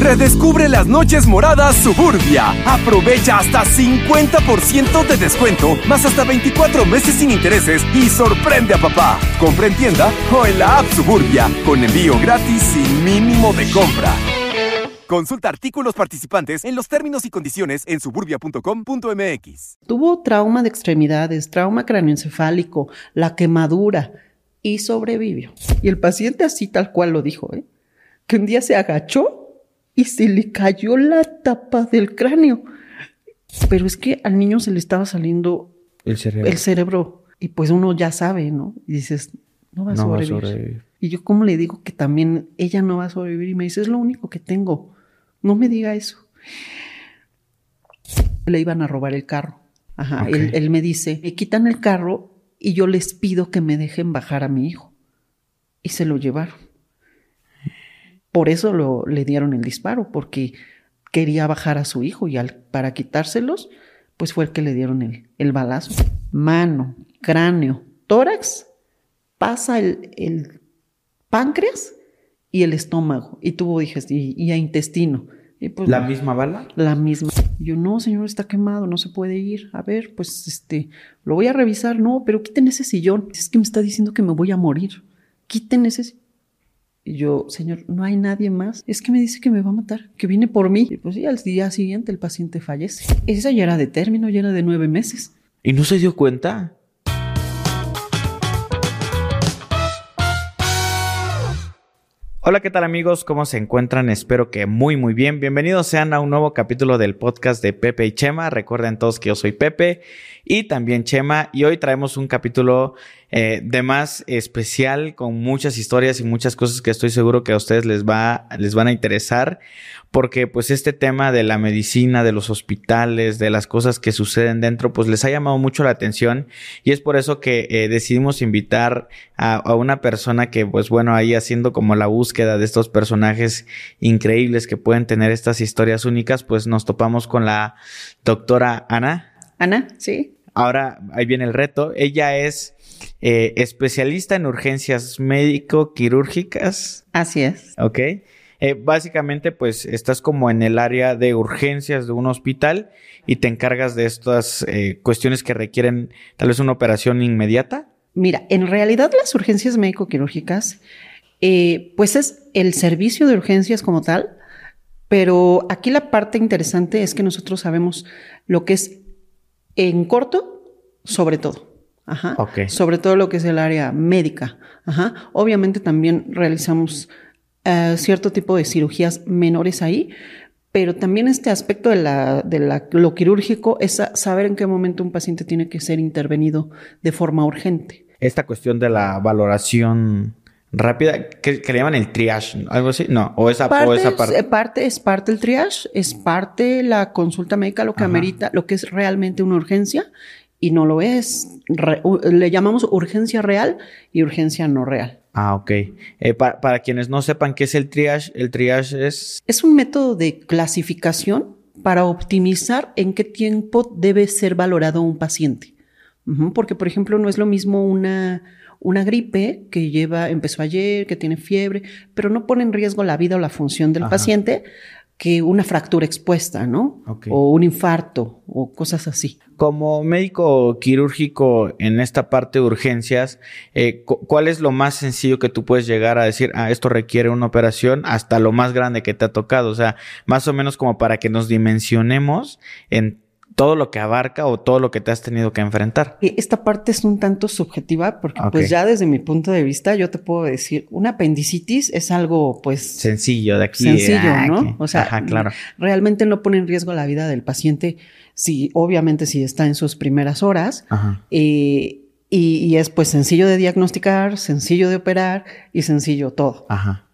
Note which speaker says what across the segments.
Speaker 1: Redescubre las noches moradas Suburbia. Aprovecha hasta 50% de descuento, más hasta 24 meses sin intereses y sorprende a papá. Compra en tienda o en la app Suburbia, con envío gratis sin mínimo de compra. Consulta artículos participantes en los términos y condiciones en suburbia.com.mx.
Speaker 2: Tuvo trauma de extremidades, trauma cráneoencefálico, la quemadura y sobrevivió. Y el paciente así tal cual lo dijo, ¿eh? que un día se agachó y se le cayó la tapa del cráneo. Pero es que al niño se le estaba saliendo
Speaker 3: el cerebro.
Speaker 2: El cerebro. Y pues uno ya sabe, ¿no? Y dices, no va a, sobrevivir. Y yo como le digo que también ella no va a sobrevivir y me dice, es lo único que tengo. No me diga eso. Le iban a robar el carro. Ajá. Él, él, me dice, me quitan el carro y yo les pido que me dejen bajar a mi hijo. Y se lo llevaron. Por eso lo, le dieron el disparo, porque quería bajar a su hijo y al, para quitárselos, pues fue el que le dieron el, el balazo. Mano, cráneo, tórax, pasa el, el páncreas y el estómago, y tuvo digestión y, y a intestino. Y pues,
Speaker 3: ¿La misma bala?
Speaker 2: La misma. Yo, no, señor, está quemado, no se puede ir. A ver, pues este, lo voy a revisar. No, pero quiten ese sillón. Es que me está diciendo que me voy a morir. Quiten ese sillón. Y yo, señor, no hay nadie más. Es que me dice que me va a matar, que viene por mí. Y pues sí, al día siguiente el paciente fallece. Esa ya era de término, ya era de nueve meses.
Speaker 3: ¿Y no se dio cuenta? Hola, ¿qué tal amigos? ¿Cómo se encuentran? Espero que muy muy bien. Bienvenidos sean a un nuevo capítulo del podcast de Pepe y Chema. Recuerden todos que yo soy Pepe y también Chema y hoy traemos un capítulo eh, de más especial con muchas historias y muchas cosas que estoy seguro que a ustedes les va les van a interesar porque pues este tema de la medicina, de los hospitales, de las cosas que suceden dentro, pues les ha llamado mucho la atención y es por eso que eh, decidimos invitar a, a, una persona que pues bueno, ahí haciendo como la búsqueda de estos personajes increíbles que pueden tener estas historias únicas, pues nos topamos con la doctora Ana.
Speaker 2: Ana, sí.
Speaker 3: Ahora ahí viene el reto. Ella es eh, especialista en urgencias médico-quirúrgicas.
Speaker 2: Así es.
Speaker 3: Ok. Eh, básicamente, pues estás como en el área de urgencias de un hospital y te encargas de estas eh, cuestiones que requieren tal vez una operación inmediata.
Speaker 2: Mira, en realidad las urgencias médico-quirúrgicas, eh, pues es el servicio de urgencias como tal, pero aquí la parte interesante es que nosotros sabemos lo que es en corto, sobre todo. Ajá.
Speaker 3: Okay.
Speaker 2: Sobre todo lo que es el área médica. Ajá. Obviamente también realizamos uh, cierto tipo de cirugías menores ahí, pero también este aspecto de, la, de la, lo quirúrgico es saber en qué momento un paciente tiene que ser intervenido de forma urgente.
Speaker 3: Esta cuestión de la valoración rápida, que, que, le llaman el triage, algo así, no, o esa
Speaker 2: parte,
Speaker 3: o esa parte.
Speaker 2: Es parte. Es parte el triage, es parte la consulta médica, lo que Ajá. amerita, lo que es realmente una urgencia y no lo es. Re, le llamamos urgencia real y urgencia no real.
Speaker 3: Ah, ok. Eh, para, para quienes no sepan qué es el triage, el triage es...
Speaker 2: Es un método de clasificación para optimizar en qué tiempo debe ser valorado un paciente. Uh -huh, porque, por ejemplo, no es lo mismo una, una gripe que lleva, empezó ayer, que tiene fiebre, pero no pone en riesgo la vida o la función del Ajá. paciente que una fractura expuesta, ¿no?
Speaker 3: Okay.
Speaker 2: O un infarto o cosas así.
Speaker 3: Como médico quirúrgico en esta parte de urgencias, eh, ¿cuál es lo más sencillo que tú puedes llegar a decir, ah, esto requiere una operación, hasta lo más grande que te ha tocado? O sea, más o menos como para que nos dimensionemos en todo lo que abarca o todo lo que te has tenido que enfrentar.
Speaker 2: Esta parte es un tanto subjetiva porque okay. pues ya desde mi punto de vista yo te puedo decir, una apendicitis es algo pues
Speaker 3: sencillo de aquí.
Speaker 2: Sencillo, ah, ¿no?
Speaker 3: Aquí.
Speaker 2: O sea,
Speaker 3: Ajá, claro.
Speaker 2: realmente no pone en riesgo la vida del paciente si obviamente si está en sus primeras horas. Eh, y, y, es pues sencillo de diagnosticar, sencillo de operar y sencillo todo.
Speaker 3: Ajá.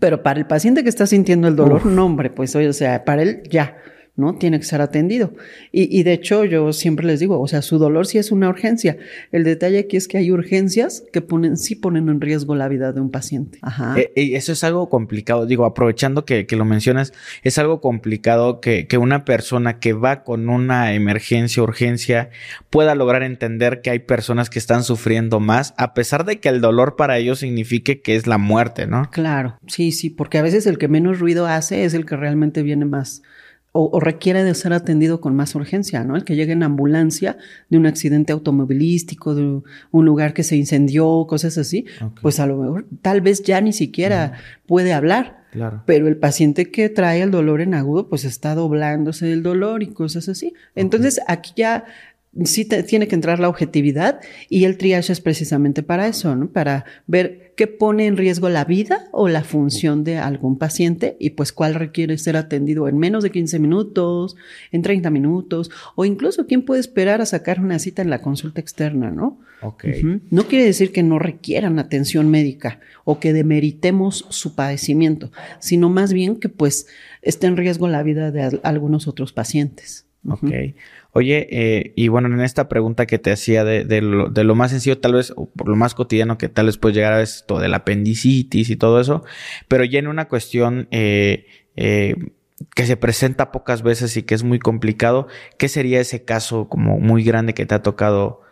Speaker 2: Pero para el paciente que está sintiendo el dolor, Uf. no hombre, pues o sea, para él ya ¿no? Tiene que ser atendido. Y, y, de hecho, yo siempre les digo, o sea, su dolor sí es una urgencia. El detalle aquí es que hay urgencias que ponen, sí ponen en riesgo la vida de un paciente. Ajá.
Speaker 3: Eh, y eso es algo complicado. Digo, aprovechando que, que lo mencionas, es algo complicado que, que, una persona que va con una emergencia, urgencia, pueda lograr entender que hay personas que están sufriendo más, a pesar de que el dolor para ellos signifique que es la muerte, ¿no?
Speaker 2: Claro, sí, sí, porque a veces el que menos ruido hace es el que realmente viene más o, requiere de ser atendido con más urgencia, ¿no? El que llegue en ambulancia de un accidente automovilístico, de un lugar que se incendió, cosas así, pues a lo mejor tal vez ya ni siquiera puede hablar. Claro. Pero el paciente que trae el dolor en agudo, pues está doblándose del dolor y cosas así. Entonces, aquí ya sí tiene que entrar la objetividad y el triage es precisamente para eso, ¿no? Para ver qué pone en riesgo la vida o la función de algún paciente y pues cuál requiere ser atendido en menos de 15 minutos, en 30 minutos o incluso quién puede esperar a sacar una cita en la consulta externa, ¿no?
Speaker 3: Ok.
Speaker 2: No quiere decir que no requieran atención médica o que demeritemos su padecimiento, sino más bien que pues esté en riesgo la vida de algunos otros pacientes.
Speaker 3: Ok. Oye, eh, y bueno, en esta pregunta que te hacía de, de, lo, de, lo, más sencillo, tal vez, o por lo más cotidiano que tal vez puede llegar a esto del apendicitis y todo eso, pero ya en una cuestión eh, eh, que se presenta pocas veces y que es muy complicado, ¿qué sería ese caso como muy grande que te ha tocado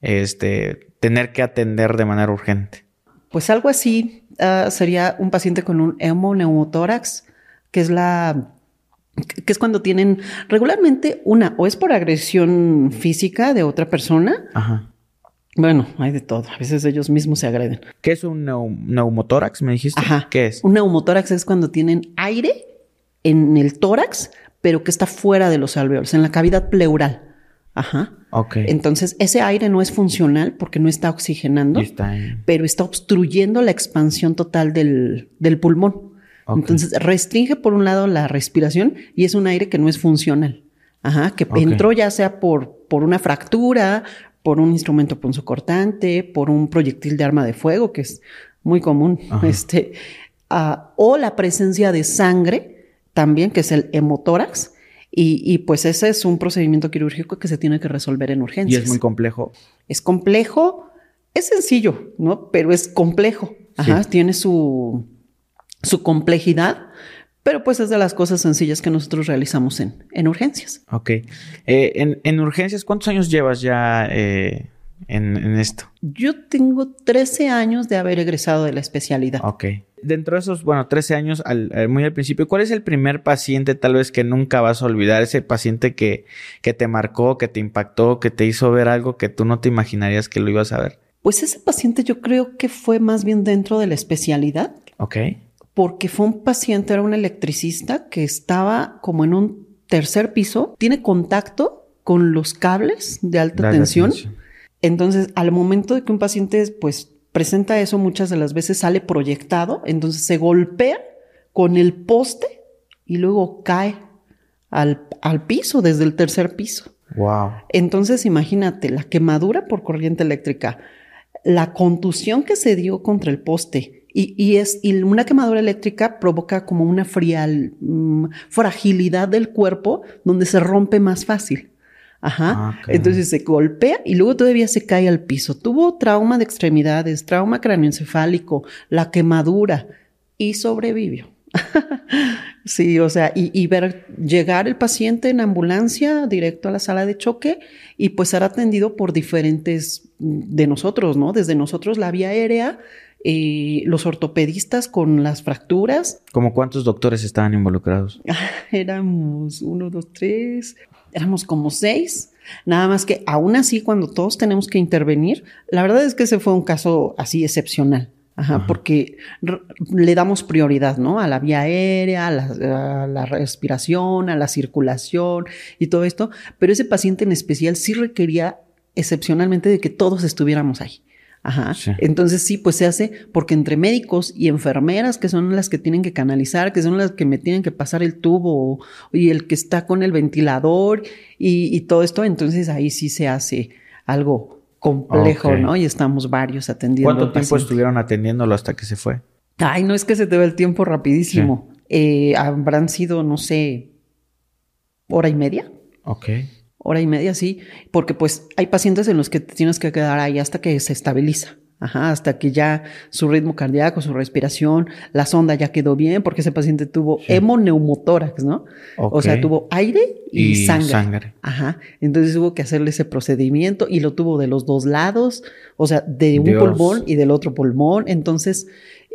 Speaker 3: este, tener que atender de manera urgente?
Speaker 2: Pues algo así uh, sería un paciente con un hemoneumotórax, que es la que es cuando tienen regularmente una, o es por agresión física de otra persona.
Speaker 3: Ajá.
Speaker 2: Bueno, hay de todo. A veces ellos mismos se agreden.
Speaker 3: ¿Qué es un neumotórax? Me dijiste.
Speaker 2: Ajá.
Speaker 3: ¿Qué es?
Speaker 2: Un neumotórax es cuando tienen aire en el tórax, pero que está fuera de los alveolos, en la cavidad pleural. Ajá.
Speaker 3: Ok.
Speaker 2: Entonces, ese aire no es funcional porque no está oxigenando, pero está obstruyendo la expansión total del, del pulmón. Entonces restringe por un lado la respiración y es un aire que no es funcional. Ajá, que entró ya sea por, por una fractura, por un instrumento punzocortante, por un proyectil de arma de fuego, que es muy común, este, uh, o la presencia de sangre también, que es el hemotórax. Y, y, pues ese es un procedimiento quirúrgico que se tiene que resolver en urgencias.
Speaker 3: Y es muy complejo.
Speaker 2: Es complejo, es sencillo, ¿no? Pero es complejo. Ajá, tiene su, su complejidad, pero pues es de las cosas sencillas que nosotros realizamos en, en urgencias.
Speaker 3: Ok. Eh, en, en, urgencias, ¿cuántos años llevas ya eh, en, en, esto?
Speaker 2: Yo tengo 13 años de haber egresado de la especialidad.
Speaker 3: Ok. Dentro de esos, bueno, 13 años, al, al, muy al principio, ¿cuál es el primer paciente tal vez que nunca vas a olvidar? Ese paciente que, que te marcó, que te impactó, que te hizo ver algo que tú no te imaginarías que lo ibas a ver.
Speaker 2: Pues ese paciente yo creo que fue más bien dentro de la especialidad.
Speaker 3: Ok
Speaker 2: porque fue un paciente, era un electricista que estaba como en un tercer piso, tiene contacto con los cables de alta tensión. Entonces, al momento de que un paciente pues presenta eso, muchas de las veces sale proyectado, entonces se golpea con el poste y luego cae al, al piso, desde el tercer piso.
Speaker 3: Wow.
Speaker 2: Entonces, imagínate la quemadura por corriente eléctrica, la contusión que se dio contra el poste, y, es, y una quemadura eléctrica provoca como una frial, mm, fragilidad del cuerpo donde se rompe más fácil. Ajá. Ah, Entonces se golpea y luego todavía se cae al piso. Tuvo trauma de extremidades, trauma cráneoencefálico, la quemadura y sobrevivió. sí, o sea, y, y, ver llegar el paciente en ambulancia directo a la sala de choque y pues ser atendido por diferentes de nosotros, ¿no? Desde nosotros la vía aérea eh, los ortopedistas con las fracturas.
Speaker 3: ¿Cómo cuántos doctores estaban involucrados?
Speaker 2: éramos uno, dos, tres, éramos como seis. Nada más que aún así, cuando todos tenemos que intervenir, la verdad es que ese fue un caso así excepcional. Ajá, porque le damos prioridad, ¿no? A la vía aérea, a la, a la, respiración, a la circulación y todo esto. Pero ese paciente en especial sí requería excepcionalmente de que todos estuviéramos ahí. Ajá. Entonces sí, pues se hace porque entre médicos y enfermeras, que son las que tienen que canalizar, que son las que me tienen que pasar el tubo y el que está con el ventilador y, todo esto, entonces ahí sí se hace algo complejo, ¿no? Y estamos varios atendiendo.
Speaker 3: ¿Cuánto tiempo estuvieron atendiéndolo hasta que se fue?
Speaker 2: Ay, no es que se te ve el tiempo rapidísimo. Eh, habrán sido, no sé, hora y media.
Speaker 3: Ok.
Speaker 2: Hora y media, sí, porque pues hay pacientes en los que te tienes que quedar ahí hasta que se estabiliza. Ajá, hasta que ya su ritmo cardíaco, su respiración, la sonda ya quedó bien, porque ese paciente tuvo hemoneumotórax, ¿no? O sea, tuvo aire y, sangre. Ajá. Entonces hubo que hacerle ese procedimiento y lo tuvo de los dos lados, o sea, de un pulmón y del otro pulmón. Entonces,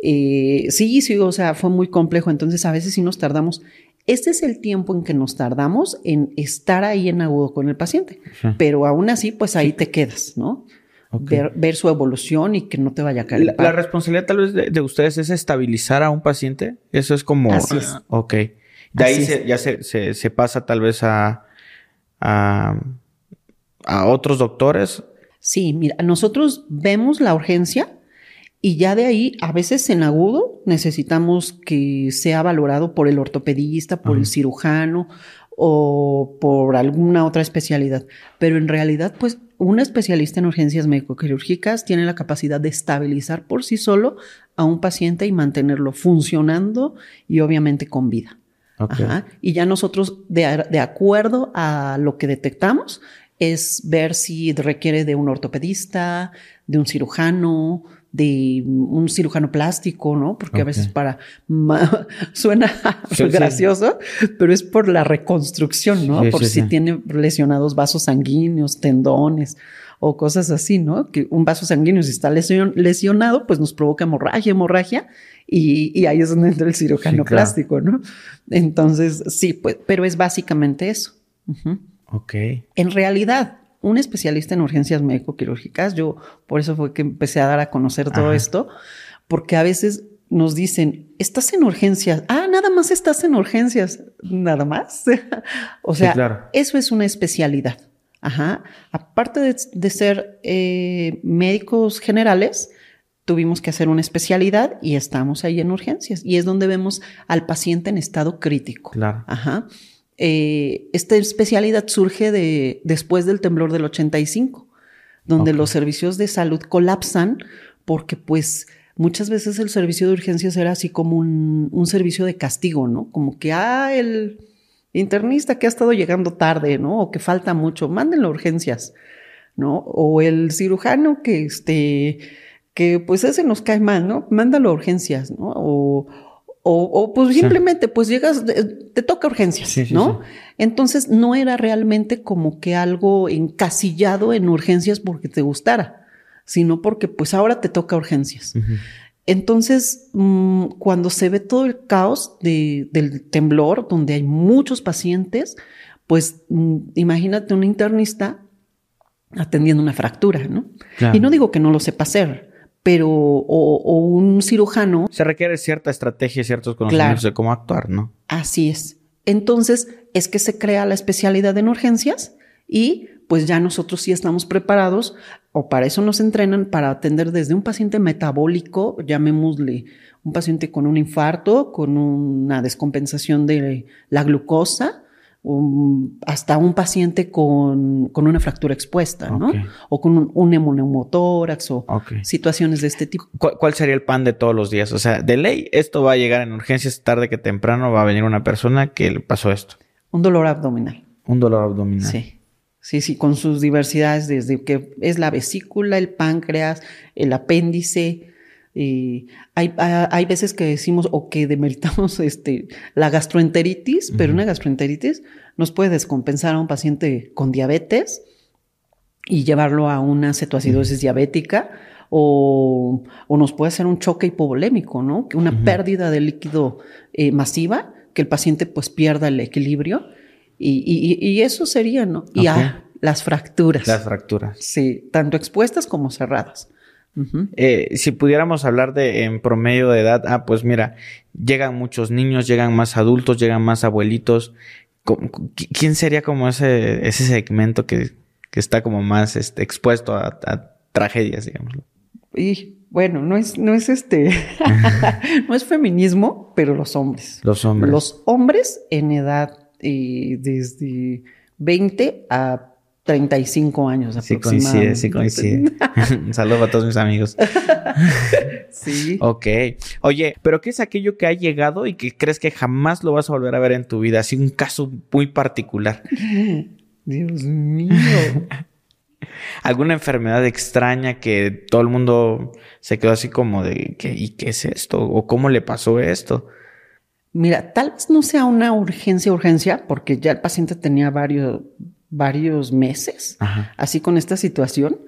Speaker 2: eh, sí, sí, o sea, fue muy complejo. Entonces, a veces sí nos tardamos. Este es el tiempo en que nos tardamos en estar ahí en agudo con el paciente. Pero aún así, pues ahí te quedas, ¿no? Ver, su evolución y que no te vaya a caer.
Speaker 3: La, responsabilidad tal vez de, ustedes es estabilizar a un paciente. Eso es como...
Speaker 2: Así es.
Speaker 3: Ok. De ahí ya se, pasa tal vez a, a, a otros doctores.
Speaker 2: Sí, mira, nosotros vemos la urgencia y ya de ahí, a veces en agudo, necesitamos que sea valorado por el ortopedista, por el cirujano o por alguna otra especialidad. Pero en realidad, pues un especialista en urgencias médico-quirúrgicas tiene la capacidad de estabilizar por sí solo a un paciente y mantenerlo funcionando y obviamente con vida. Y ya nosotros, de, de, acuerdo a lo que detectamos, es ver si requiere de un ortopedista, de un cirujano, de un cirujano plástico, ¿no? Porque a veces para suena gracioso, pero es por la reconstrucción, ¿no? por si tiene lesionados vasos sanguíneos, tendones o cosas así, ¿no? Que un vaso sanguíneo si está lesionado, pues nos provoca hemorragia, hemorragia y, ahí es donde entra el cirujano plástico, ¿no? Entonces, sí, pues, pero es básicamente eso.
Speaker 3: Ok.
Speaker 2: En realidad, un especialista en urgencias médico-quirúrgicas. Yo por eso fue que empecé a dar a conocer todo esto, porque a veces nos dicen, estás en urgencias. Ah, nada más estás en urgencias. Nada más. o sea, eso es una especialidad. Ajá. Aparte de, ser eh, médicos generales, tuvimos que hacer una especialidad y estamos ahí en urgencias. Y es donde vemos al paciente en estado crítico.
Speaker 3: Claro.
Speaker 2: Ajá. Eh, esta especialidad surge de, después del temblor del 85, donde los servicios de salud colapsan porque pues muchas veces el servicio de urgencias era así como un, servicio de castigo, ¿no? Como que, ah, el internista que ha estado llegando tarde, ¿no? O que falta mucho, mándenlo a urgencias, ¿no? O el cirujano que, este, que pues ese nos cae mal, ¿no? Mándalo a urgencias, ¿no? O, o, pues simplemente, pues llegas, te toca urgencias, ¿no? Entonces no era realmente como que algo encasillado en urgencias porque te gustara, sino porque pues ahora te toca urgencias. Entonces, mm, cuando se ve todo el caos del temblor, donde hay muchos pacientes, pues mm, imagínate un internista atendiendo una fractura, ¿no? Y no digo que no lo sepa hacer, pero o, un cirujano.
Speaker 3: Se requiere cierta estrategia y ciertos conocimientos de cómo actuar, ¿no?
Speaker 2: Así es. Entonces es que se crea la especialidad en urgencias y pues ya nosotros sí estamos preparados o para eso nos entrenan para atender desde un paciente metabólico, llamémosle un paciente con un infarto, con una descompensación de la glucosa, hasta un paciente con, una fractura expuesta, ¿no? O con un, un hemoneumotórax o situaciones de este tipo.
Speaker 3: ¿Cuál, sería el pan de todos los días? O sea, de ley, esto va a llegar en urgencias tarde que temprano, va a venir una persona que le pasó esto.
Speaker 2: Un dolor abdominal.
Speaker 3: Un dolor abdominal.
Speaker 2: Sí. Sí, sí, con sus diversidades, desde que es la vesícula, el páncreas, el apéndice, hay, hay, veces que decimos o que demeritamos este, la gastroenteritis, pero una gastroenteritis nos puede descompensar a un paciente con diabetes y llevarlo a una cetoacidosis diabética o, nos puede hacer un choque hipovolémico, ¿no? Una pérdida de líquido eh, masiva, que el paciente pues pierda el equilibrio y, eso sería, ¿no? Y las fracturas.
Speaker 3: Las fracturas.
Speaker 2: Sí, tanto expuestas como cerradas.
Speaker 3: Eh, si pudiéramos hablar de en promedio de edad, ah, pues mira, llegan muchos niños, llegan más adultos, llegan más abuelitos. ¿Quién sería como ese, ese segmento que, está como más este, expuesto a, tragedias, digamos?
Speaker 2: Y bueno, no es, no es este, no es feminismo, pero los hombres.
Speaker 3: Los hombres.
Speaker 2: Los hombres en edad eh, desde 20 a 35 años
Speaker 3: Sí coincide, sí coincide. Un saludo a todos mis amigos.
Speaker 2: sí.
Speaker 3: Ok. Oye, ¿pero qué es aquello que ha llegado y que crees que jamás lo vas a volver a ver en tu vida? Así un caso muy particular.
Speaker 2: Dios mío.
Speaker 3: ¿Alguna enfermedad extraña que todo el mundo se quedó así como de, ¿qué, ¿y qué es esto? ¿O cómo le pasó esto?
Speaker 2: Mira, tal vez no sea una urgencia, urgencia, porque ya el paciente tenía varios, varios meses así con esta situación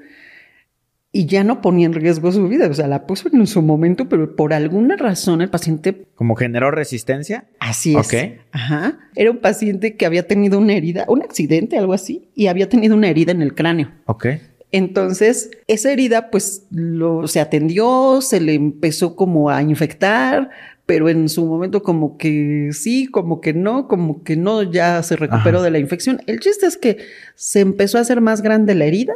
Speaker 2: y ya no ponía en riesgo su vida. O sea, la puso en su momento, pero por alguna razón el paciente...
Speaker 3: ¿Como generó resistencia?
Speaker 2: Así es. Ajá. Era un paciente que había tenido una herida, un accidente, algo así, y había tenido una herida en el cráneo.
Speaker 3: Ok.
Speaker 2: Entonces, esa herida, pues, lo, se atendió, se le empezó como a infectar, pero en su momento como que sí, como que no, como que no, ya se recuperó de la infección. El chiste es que se empezó a hacer más grande la herida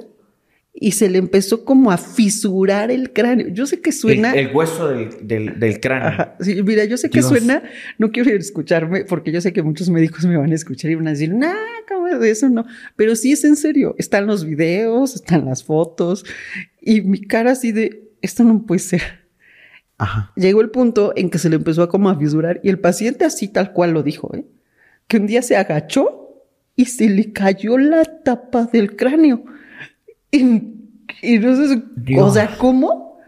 Speaker 2: y se le empezó como a fisurar el cráneo. Yo sé que suena...
Speaker 3: El, hueso del, cráneo.
Speaker 2: Sí, mira, yo sé que suena, no quiero escucharme porque yo sé que muchos médicos me van a escuchar y van a decir, nah, ¿cómo es eso? No, pero sí es en serio. Están los videos, están las fotos y mi cara así de, esto no puede ser. Llegó el punto en que se le empezó a como a fisurar y el paciente así tal cual lo dijo, ¿eh? que un día se agachó y se le cayó la tapa del cráneo. Y, no sé, o sea, ¿cómo?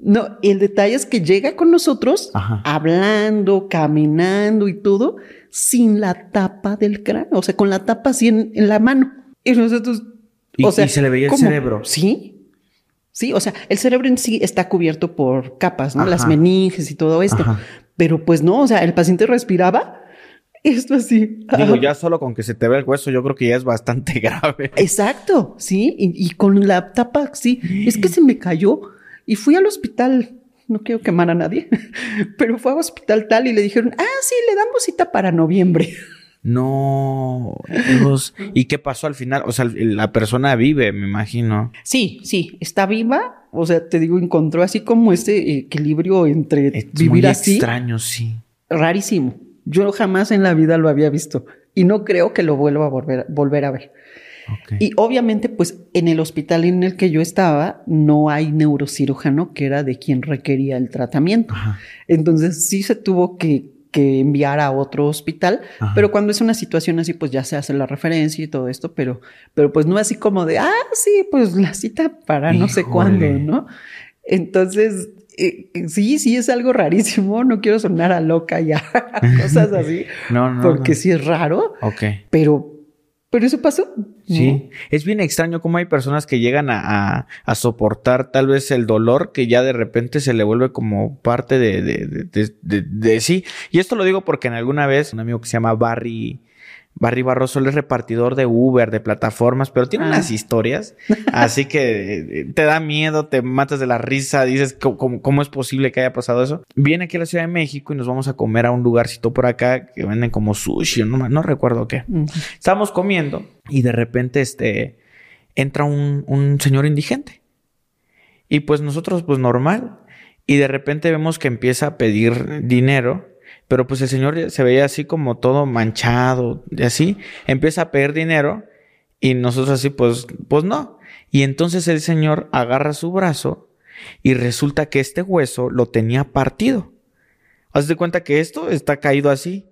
Speaker 2: No, el detalle es que llega con nosotros hablando, caminando y todo, sin la tapa del cráneo, o sea, con la tapa así en, la mano. Y nosotros,
Speaker 3: o sea, y se le veía el cerebro.
Speaker 2: Sí, Sí, o sea, el cerebro en sí está cubierto por capas, ¿no? Las meninges y todo esto. Pero pues no, o sea, el paciente respiraba esto así.
Speaker 3: Digo, ya solo con que se te ve el hueso, yo creo que ya es bastante grave.
Speaker 2: Exacto, sí. Y, con la tapa, sí. Es que se me cayó y fui al hospital. No quiero quemar a nadie, pero fue al hospital tal y le dijeron, ah, sí, le damos cita para noviembre.
Speaker 3: No, Dios. ¿Y qué pasó al final? O sea, la persona vive, me imagino.
Speaker 2: Sí, sí, está viva. O sea, te digo, encontró así como ese equilibrio entre es vivir muy así.
Speaker 3: extraño, sí.
Speaker 2: Rarísimo. Yo jamás en la vida lo había visto y no creo que lo vuelva a volver, volver a ver. Y obviamente, pues en el hospital en el que yo estaba no hay neurocirujano que era de quien requería el tratamiento. Entonces sí se tuvo que que enviar a otro hospital, pero cuando es una situación así, pues ya se hace la referencia y todo esto, pero, pero pues no así como de, ah, sí, pues la cita para no sé cuándo, ¿no? Entonces, eh, sí, sí es algo rarísimo, no quiero sonar a loca ya, cosas así, no, no, porque sí es raro,
Speaker 3: ok,
Speaker 2: pero pero eso pasó.
Speaker 3: Sí, es bien extraño cómo hay personas que llegan a, a, soportar tal vez el dolor que ya de repente se le vuelve como parte de, de, de, de, sí. Y esto lo digo porque en alguna vez un amigo que se llama Barry Barry Barroso es repartidor de Uber, de plataformas, pero tiene unas ah. historias, así que eh, te da miedo, te matas de la risa, dices, ¿cómo, es posible que haya pasado eso? Viene aquí a la Ciudad de México y nos vamos a comer a un lugarcito por acá que venden como sushi, no, no recuerdo qué. Estamos comiendo y de repente este, entra un, un señor indigente. Y pues nosotros, pues normal. Y de repente vemos que empieza a pedir dinero pero pues el señor se veía así como todo manchado y así. Empieza a pedir dinero y nosotros así, pues, pues no. Y entonces el señor agarra su brazo y resulta que este hueso lo tenía partido. Haz de cuenta que esto está caído así.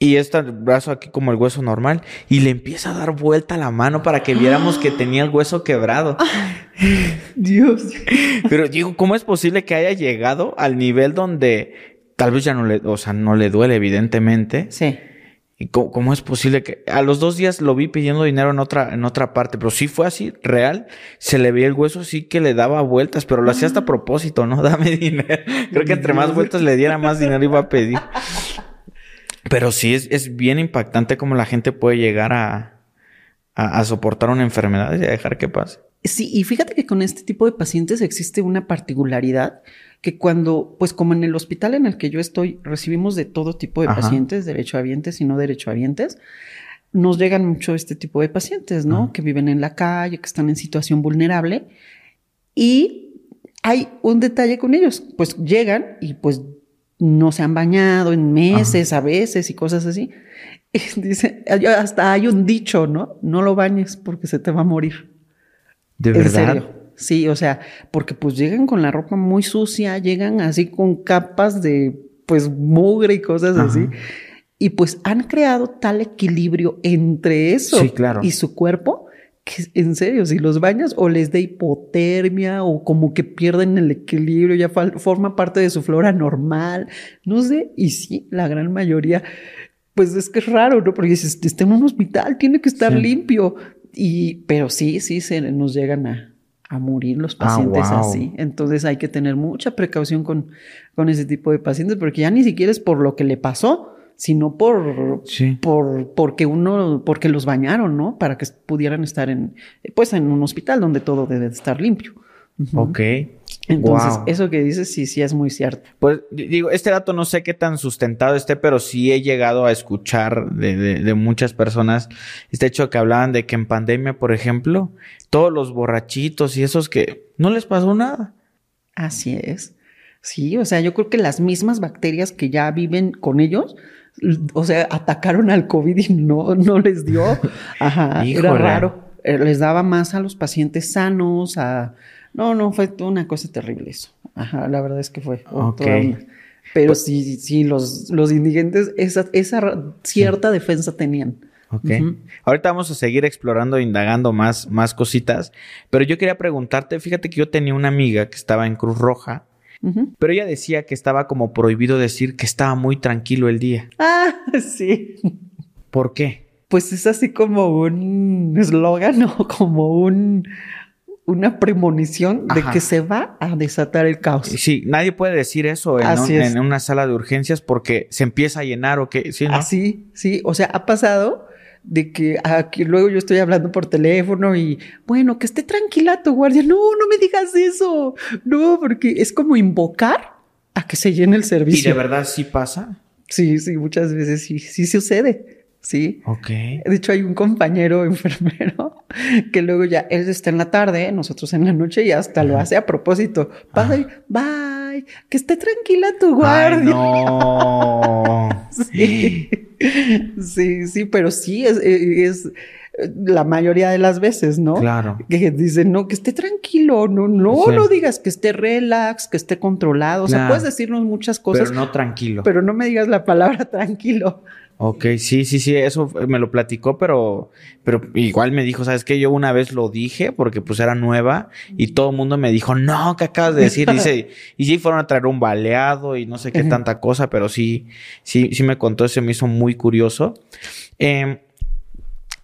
Speaker 3: y este brazo aquí como el hueso normal y le empieza a dar vuelta la mano para que viéramos que tenía el hueso quebrado.
Speaker 2: Dios.
Speaker 3: Pero digo, ¿cómo es posible que haya llegado al nivel donde tal vez ya no le, o sea, no le duele evidentemente?
Speaker 2: Sí.
Speaker 3: ¿Y cómo, es posible que a los dos días lo vi pidiendo dinero en otra, en otra parte? Pero sí fue así, real. Se le veía el hueso sí que le daba vueltas, pero lo hacía hasta a propósito, ¿no? Dame dinero. Creo que entre más vueltas le diera, más dinero iba a pedir. Pero sí es, es bien impactante cómo la gente puede llegar a, a, soportar una enfermedad y a dejar que pase.
Speaker 2: Sí, y fíjate que con este tipo de pacientes existe una particularidad que cuando, pues como en el hospital en el que yo estoy, recibimos de todo tipo de pacientes, derechohabientes y no derechohabientes, nos llegan mucho este tipo de pacientes, ¿no? Que viven en la calle, que están en situación vulnerable. Y hay un detalle con ellos, pues llegan y pues no se han bañado en meses a veces y cosas así. dice, hasta hay un dicho, ¿no? No lo bañes porque se te va a morir.
Speaker 3: ¿De verdad?
Speaker 2: Sí, o sea, porque pues llegan con la ropa muy sucia, llegan así con capas de pues mugre y cosas así. Y pues han creado tal equilibrio entre eso y su cuerpo que en serio, si los bañas o les da hipotermia o como que pierden el equilibrio, ya forma parte de su flora normal, no sé, y sí, la gran mayoría, pues es que es raro, ¿no? Porque si está en un hospital, tiene que estar limpio, y, pero sí, sí, se nos llegan a, a morir los ah, pacientes así. Entonces hay que tener mucha precaución con, con ese tipo de pacientes porque ya ni siquiera es por lo que le pasó, sino por, por porque uno, porque los bañaron, ¿no? Para que pudieran estar en, pues en un hospital donde todo debe estar limpio.
Speaker 3: Ok.
Speaker 2: Entonces, eso que dices sí, sí es muy cierto.
Speaker 3: Pues digo, este dato no sé qué tan sustentado esté, pero sí he llegado a escuchar de, de, muchas personas este hecho que hablaban de que en pandemia, por ejemplo, todos los borrachitos y esos que no les pasó nada.
Speaker 2: Así es. Sí, o sea, yo creo que las mismas bacterias que ya viven con ellos, o sea, atacaron al COVID y no, no les dio. Ajá, era raro. Eh, les daba más a los pacientes sanos, a no, no, fue una cosa terrible eso. Ajá, la verdad es que fue Pero pues sí, sí, los, los indigentes esa, esa cierta defensa tenían.
Speaker 3: Ok. Ahorita vamos a seguir explorando e indagando más, más cositas. Pero yo quería preguntarte, fíjate que yo tenía una amiga que estaba en Cruz Roja. Pero ella decía que estaba como prohibido decir que estaba muy tranquilo el día.
Speaker 2: Ah, sí.
Speaker 3: ¿Por qué?
Speaker 2: Pues es así como un eslogan o como un, una premonición de que se va a desatar el caos.
Speaker 3: Sí, nadie puede decir eso en, una sala de urgencias porque se empieza a llenar o qué. ¿sí,
Speaker 2: Así, sí. O sea, ha pasado de que aquí luego yo estoy hablando por teléfono y bueno, que esté tranquila tu guardia. No, no me digas eso. No, porque es como invocar a que se llene el servicio.
Speaker 3: ¿Y de verdad sí pasa?
Speaker 2: Sí, sí, muchas veces sí, sí sucede. Sí.
Speaker 3: Ok.
Speaker 2: De hecho, hay un compañero enfermero que luego ya él está en la tarde, nosotros en la noche y hasta lo hace a propósito. Bye, bye, que esté tranquila tu guardia.
Speaker 3: no.
Speaker 2: sí. Sí, sí, pero sí es, es la mayoría de las veces, ¿no?
Speaker 3: Claro.
Speaker 2: Que dicen, no, que esté tranquilo, no, no, no digas que esté relax, que esté controlado. O sea, puedes decirnos muchas cosas.
Speaker 3: Pero no tranquilo.
Speaker 2: Pero no me digas la palabra tranquilo.
Speaker 3: Ok, sí, sí, sí, eso me lo platicó, pero, pero igual me dijo, ¿sabes qué? Yo una vez lo dije porque pues era nueva y todo el mundo me dijo, no, ¿qué acabas de decir? Dice, y sí fueron a traer un baleado y no sé qué tanta cosa, pero sí, sí, sí me contó, eso me hizo muy curioso. Eh,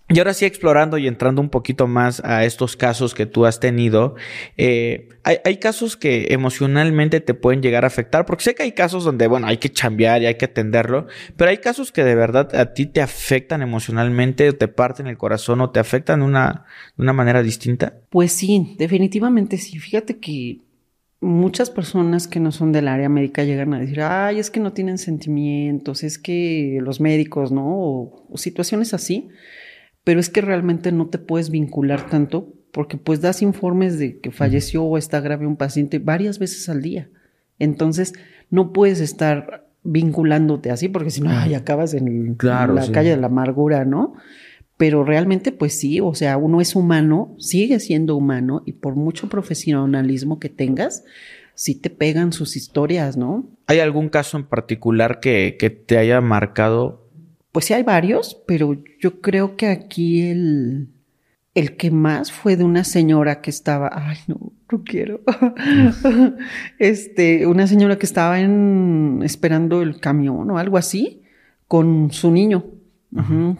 Speaker 3: y ahora sí, explorando y entrando un poquito más a estos casos que tú has tenido, eh, hay, casos que emocionalmente te pueden llegar a afectar, porque sé que hay casos donde, bueno, hay que chambear y hay que atenderlo, pero hay casos que de verdad a ti te afectan emocionalmente, te parten el corazón o te afectan de una, una manera distinta.
Speaker 2: Pues sí, definitivamente sí. Fíjate que muchas personas que no son del área médica llegan a decir, ay, es que no tienen sentimientos, es que los médicos, ¿no? o situaciones así pero es que realmente no te puedes vincular tanto porque pues das informes de que falleció o está grave un paciente varias veces al día. Entonces, no puedes estar vinculándote así porque si no, ay, acabas en, la calle de la amargura, ¿no? Pero realmente, pues sí, o sea, uno es humano, sigue siendo humano y por mucho profesionalismo que tengas, sí te pegan sus historias, ¿no?
Speaker 3: ¿Hay algún caso en particular que, que te haya marcado
Speaker 2: pues sí hay varios, pero yo creo que aquí el, el que más fue de una señora que estaba, ay, no, no quiero. este, una señora que estaba en, esperando el camión o algo así, con su niño,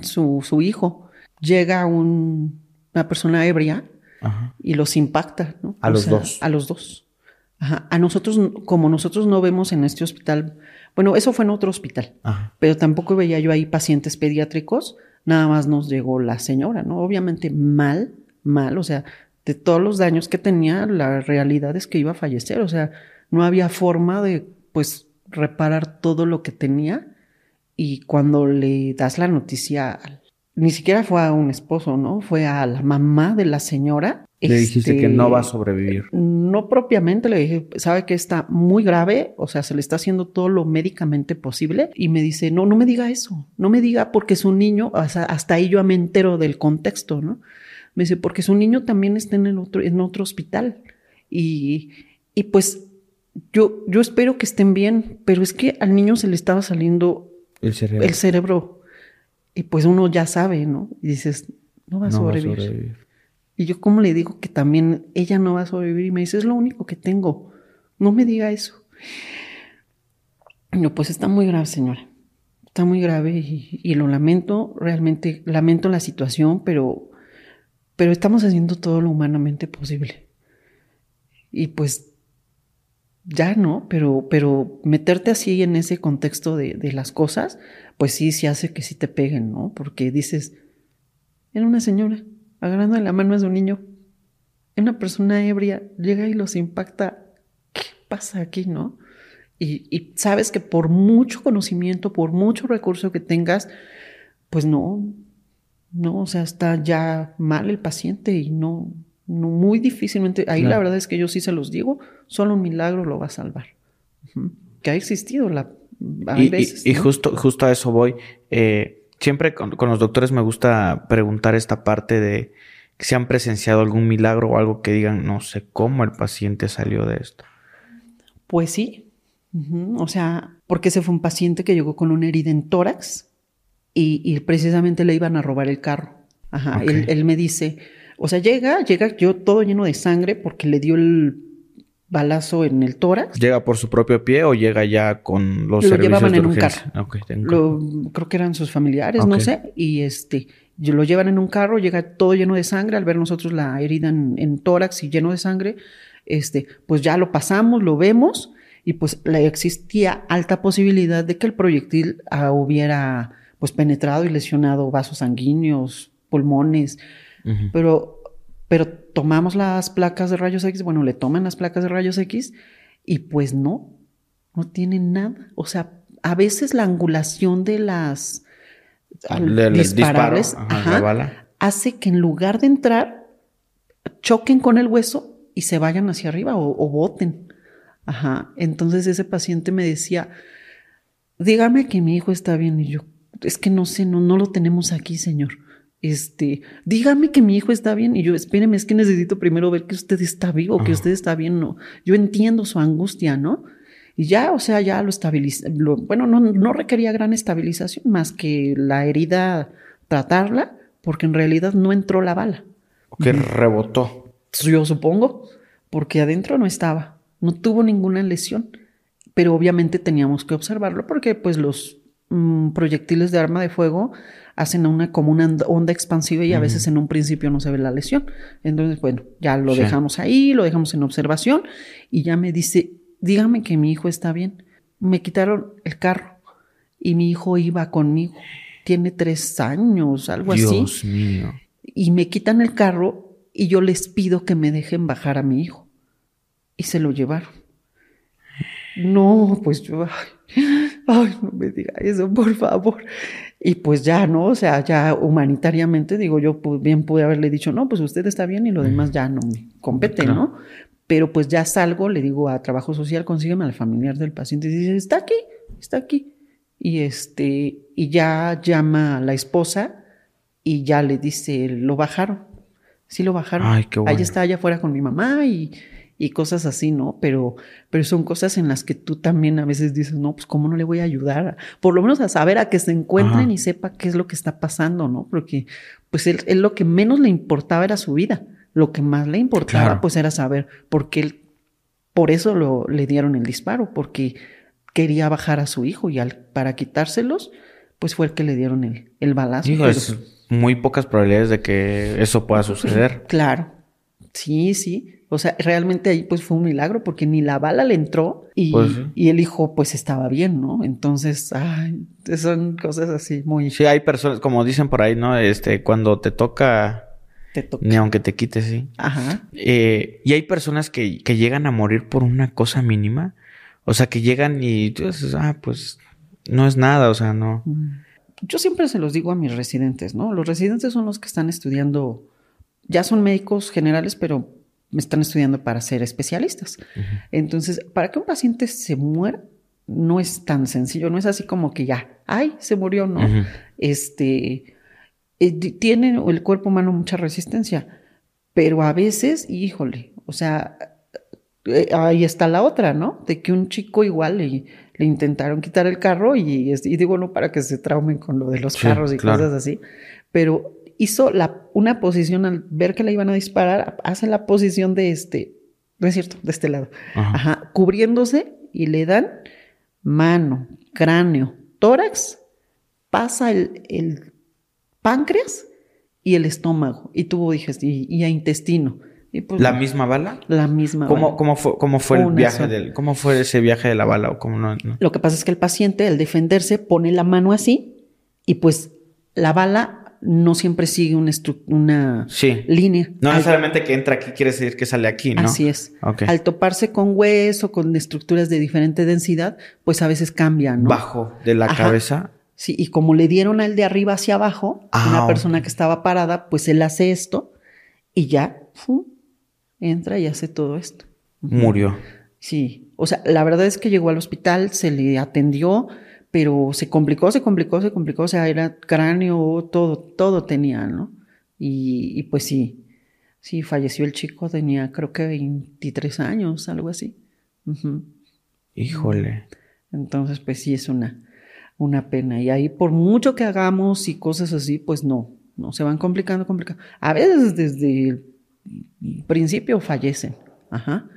Speaker 2: su, su, hijo. Llega un, una persona ebria y los impacta, ¿no?
Speaker 3: A los dos.
Speaker 2: A los dos. A nosotros, como nosotros no vemos en este hospital bueno, eso fue en otro hospital, pero tampoco veía yo ahí pacientes pediátricos, nada más nos llegó la señora, ¿no? Obviamente mal, mal, o sea, de todos los daños que tenía, la realidad es que iba a fallecer. O sea, no había forma de, pues, reparar todo lo que tenía. Y cuando le das la noticia, ni siquiera fue a un esposo, ¿no? Fue a la mamá de la señora.
Speaker 3: Le dijiste que no va a sobrevivir.
Speaker 2: No propiamente, le dije, sabe que está muy grave, o sea, se le está haciendo todo lo médicamente posible. Y me dice, no, no me diga eso, no me diga porque es un niño, hasta ahí yo me entero del contexto, ¿no? Me dice, porque su niño también está en, el otro, en otro hospital. Y, y pues yo, yo espero que estén bien, pero es que al niño se le estaba saliendo
Speaker 3: el cerebro.
Speaker 2: El cerebro. Y pues uno ya sabe, ¿no? Y dices, no va a, sobrevivir. Y yo, ¿cómo le digo que también ella no va a sobrevivir? Y me dice, es lo único que tengo. No me diga eso. No, pues está muy grave, señora. Está muy grave y, lo lamento, realmente lamento la situación, pero pero estamos haciendo todo lo humanamente posible. Y pues ya no, pero, pero meterte así en ese contexto de, de, las cosas, pues sí, sí hace que sí te peguen, ¿no? Porque dices, era una señora agarrando la mano a su niño, una persona ebria llega y los impacta, ¿qué pasa aquí, no? Y, y sabes que por mucho conocimiento, por mucho recurso que tengas, pues no, no, o sea, está ya mal el paciente y no, no muy difícilmente, ahí la verdad es que yo sí se los digo, solo un milagro lo va a salvar. Que ha existido la...
Speaker 3: Hay y, veces, y, justo, justo a eso voy. Eh, siempre con, los doctores me gusta preguntar esta parte de si han presenciado algún milagro o algo que digan, no sé cómo el paciente salió de esto.
Speaker 2: Pues sí. O sea, porque ese fue un paciente que llegó con una herida en tórax y, precisamente le iban a robar el carro. Ajá, él, me dice, o sea, llega, llega yo todo lleno de sangre porque le dio el balazo en el tórax.
Speaker 3: ¿Llega por su propio pie o llega ya con los
Speaker 2: lo llevaban en un carro. creo que eran sus familiares, no sé, y este, lo llevan en un carro, llega todo lleno de sangre, al ver nosotros la herida en, en tórax y lleno de sangre, este, pues ya lo pasamos, lo vemos, y pues le existía alta posibilidad de que el proyectil ah, hubiera pues penetrado y lesionado vasos sanguíneos, pulmones, pero, pero tomamos las placas de rayos X, bueno, le toman las placas de rayos X y pues no, no tiene nada. O sea, a veces la angulación de las disparables hace que en lugar de entrar, choquen con el hueso y se vayan hacia arriba o, o boten. Ajá. Entonces ese paciente me decía, dígame que mi hijo está bien. Y yo, es que no sé, no, no lo tenemos aquí, señor. Este, dígame que mi hijo está bien y yo, espéreme, es que necesito primero ver que usted está vivo, que usted está bien, no. Yo entiendo su angustia, ¿no? Y ya, o sea, ya lo estabiliza, bueno, no, no requería gran estabilización más que la herida tratarla, porque en realidad no entró la bala.
Speaker 3: Que rebotó.
Speaker 2: Yo supongo, porque adentro no estaba, no tuvo ninguna lesión, pero obviamente teníamos que observarlo porque pues los Mm, proyectiles de arma de fuego hacen una como una onda expansiva y a veces en un principio no se ve la lesión. Entonces, bueno, ya lo dejamos ahí, lo dejamos en observación y ya me dice, dígame que mi hijo está bien. Me quitaron el carro y mi hijo iba conmigo. Tiene tres años, algo así.
Speaker 3: Dios mío.
Speaker 2: Y me quitan el carro y yo les pido que me dejen bajar a mi hijo. Y se lo llevaron. No, pues yo, ay, no me diga eso, por favor. Y pues ya, ¿no? O sea, ya humanitariamente, digo, yo bien pude haberle dicho, no, pues usted está bien y lo demás ya no me compete, ¿no? Pero pues ya salgo, le digo a trabajo social, consígueme al familiar del paciente y dice, está aquí, está aquí. Y este, y ya llama a la esposa y ya le dice, lo bajaron. Sí lo bajaron. Ay, qué bueno. Ahí está allá afuera con mi mamá y y cosas así, ¿no? Pero, pero son cosas en las que tú también a veces dices, no, pues cómo no le voy a ayudar, por lo menos a saber a que se encuentren y sepa qué es lo que está pasando, ¿no? Porque pues él, lo que menos le importaba era su vida, lo que más le importaba pues era saber por qué él, por eso lo, le dieron el disparo, porque quería bajar a su hijo y al, para quitárselos, pues fue el que le dieron el, el balazo.
Speaker 3: Digo, es muy pocas probabilidades de que eso pueda suceder.
Speaker 2: Claro, sí, sí. O sea, realmente ahí pues fue un milagro porque ni la bala le entró y, pues y el hijo pues estaba bien, ¿no? Entonces, ay, son cosas así muy...
Speaker 3: Sí, hay personas, como dicen por ahí, ¿no? Este, cuando te toca Ni aunque te quites, sí.
Speaker 2: Ajá.
Speaker 3: Eh, y hay personas que, que, llegan a morir por una cosa mínima. O sea, que llegan y tú dices, ah, pues no es nada, o sea, no. Mm.
Speaker 2: Yo siempre se los digo a mis residentes, ¿no? Los residentes son los que están estudiando, ya son médicos generales, pero están estudiando para ser especialistas. Entonces, para que un paciente se muera, no es tan sencillo, no es así como que ya, ay, se murió, no. Este, eh, tiene el cuerpo humano mucha resistencia, pero a veces, híjole, o sea, eh, ahí está la otra, ¿no? De que un chico igual le, le intentaron quitar el carro y, y, digo no para que se traumen con lo de los carros y cosas así, pero hizo la, una posición al ver que le iban a disparar, hace la posición de este, no es cierto, de este lado, Ajá, cubriéndose y le dan mano, cráneo, tórax, pasa el, el páncreas y el estómago y tuvo digestión y, a intestino.
Speaker 3: Pues, ¿La misma bala?
Speaker 2: La misma
Speaker 3: ¿Cómo, bala. ¿Cómo fue, cómo fue el viaje del, cómo fue ese viaje de la bala o cómo no,
Speaker 2: Lo que pasa es que el paciente, al defenderse, pone la mano así y pues la bala no siempre sigue una, una línea.
Speaker 3: No necesariamente que entra aquí quiere decir que sale aquí, ¿no?
Speaker 2: Así es. Al toparse con hueso, con estructuras de diferente densidad, pues a veces cambia, ¿no?
Speaker 3: Bajo de la cabeza.
Speaker 2: Sí, y como le dieron al de arriba hacia abajo, ah, una persona que estaba parada, pues él hace esto y ya entra y hace todo esto.
Speaker 3: Murió.
Speaker 2: Sí, o sea, la verdad es que llegó al hospital, se le atendió, pero se complicó, se complicó, se complicó, o sea, era cráneo, todo, todo tenía, ¿no? Y, pues sí, sí, falleció el chico, tenía creo que 23 años, algo así.
Speaker 3: Híjole.
Speaker 2: Entonces, pues sí, es una, una pena. Y ahí, por mucho que hagamos y cosas así, pues no, no, se van complicando, complicando. A veces desde el principio fallecen, ajá,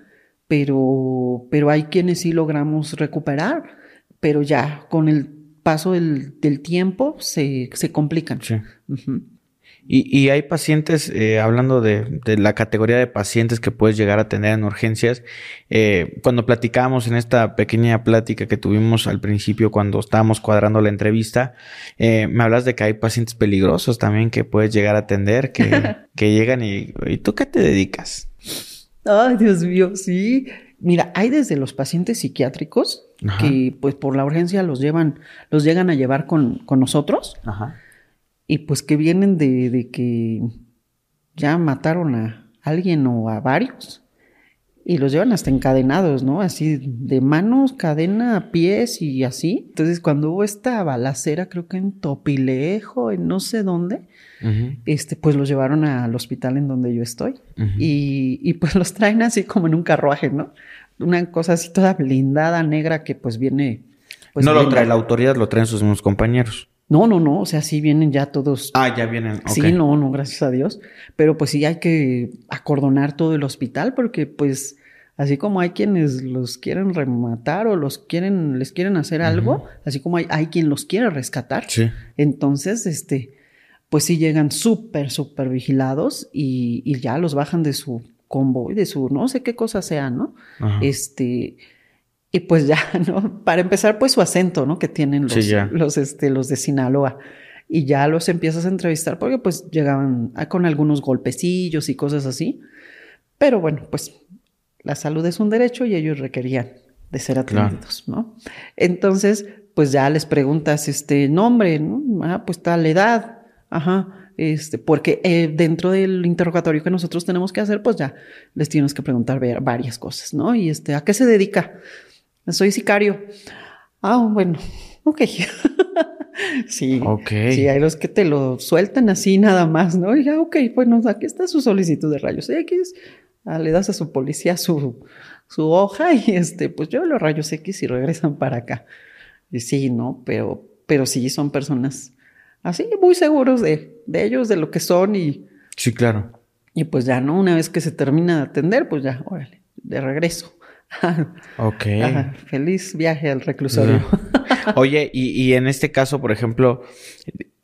Speaker 2: pero, pero hay quienes sí logramos recuperar pero ya con el paso del, tiempo se, complican.
Speaker 3: Sí. y, hay pacientes, eh, hablando de, la categoría de pacientes que puedes llegar a tener en urgencias, eh, cuando platicábamos en esta pequeña plática que tuvimos al principio cuando estábamos cuadrando la entrevista, eh, me hablas de que hay pacientes peligrosos también que puedes llegar a atender, que, que llegan y, ¿y tú qué te dedicas?
Speaker 2: Ay, Dios mío, sí. Mira, hay desde los pacientes psiquiátricos que pues por la urgencia los llevan, los llegan a llevar con, con nosotros. Y pues que vienen de, de, que ya mataron a alguien o a varios y los llevan hasta encadenados, ¿no? Así de manos, cadena, pies y así. Entonces, cuando hubo esta balacera, creo que en Topilejo, en no sé dónde, este, pues los llevaron al hospital en donde yo estoy. y, y, pues los traen así como en un carruaje, ¿no? Una cosa así toda blindada, negra, que pues viene. Pues,
Speaker 3: no lo trae la autoridad, lo traen sus mismos compañeros.
Speaker 2: No, no, no, o sea, sí vienen ya todos.
Speaker 3: Ah, ya vienen.
Speaker 2: Sí, no, no, gracias a Dios. Pero pues sí hay que acordonar todo el hospital porque pues así como hay quienes los quieren rematar o los quieren, les quieren hacer algo, así como hay, hay quien los quiere rescatar.
Speaker 3: Sí.
Speaker 2: Entonces, este, pues sí llegan súper, súper vigilados y, y, ya los bajan de su convoy, de su no sé qué cosa sea, ¿no? Este y pues ya, ¿no? Para empezar, pues su acento, ¿no? Que tienen los, los, este, los de Sinaloa. Y ya los empiezas a entrevistar porque pues llegaban con algunos golpecillos y cosas así. Pero bueno, pues la salud es un derecho y ellos requerían de ser atendidos, ¿no? Entonces, pues ya les preguntas, este, nombre, ¿no? Ah, pues tal edad, ajá, este, porque eh, dentro del interrogatorio que nosotros tenemos que hacer, pues ya les tienes que preguntar varias cosas, ¿no? Y este, ¿a qué se dedica? soy sicario. Ah, bueno, ok. sí, okay. sí, hay los que te lo sueltan así nada más, ¿no? Y ya, ok, bueno, aquí está su solicitud de rayos X, ah, le das a su policía su, su hoja y este, pues yo los rayos X y regresan para acá. Y sí, ¿no? Pero, pero sí son personas así, muy seguros de, de ellos, de lo que son y...
Speaker 3: Sí, claro.
Speaker 2: Y pues ya, ¿no? Una vez que se termina de atender, pues ya, órale, de regreso.
Speaker 3: ok.
Speaker 2: Feliz viaje al reclusorio.
Speaker 3: Oye, y, en este caso, por ejemplo,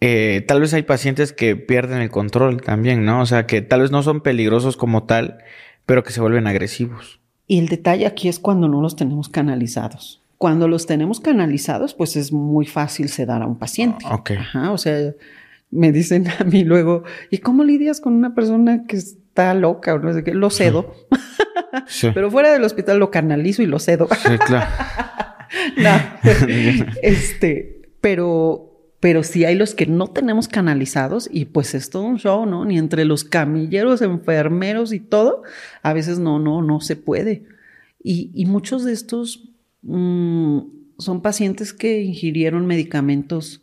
Speaker 3: eh, tal vez hay pacientes que pierden el control también, ¿no? O sea, que tal vez no son peligrosos como tal, pero que se vuelven agresivos.
Speaker 2: Y el detalle aquí es cuando no los tenemos canalizados. Cuando los tenemos canalizados, pues es muy fácil sedar a un paciente.
Speaker 3: Ok.
Speaker 2: Ajá, o sea, me dicen a mí luego, ¿y cómo lidias con una persona que está loca o no sé qué? Lo cedo. Pero fuera del hospital lo canalizo y lo cedo. Sí, claro. no. este, pero, pero sí hay los que no tenemos canalizados y pues es todo un show, ¿no? Ni entre los camilleros, enfermeros y todo, a veces no, no, no se puede. Y, muchos de estos mm, son pacientes que ingirieron medicamentos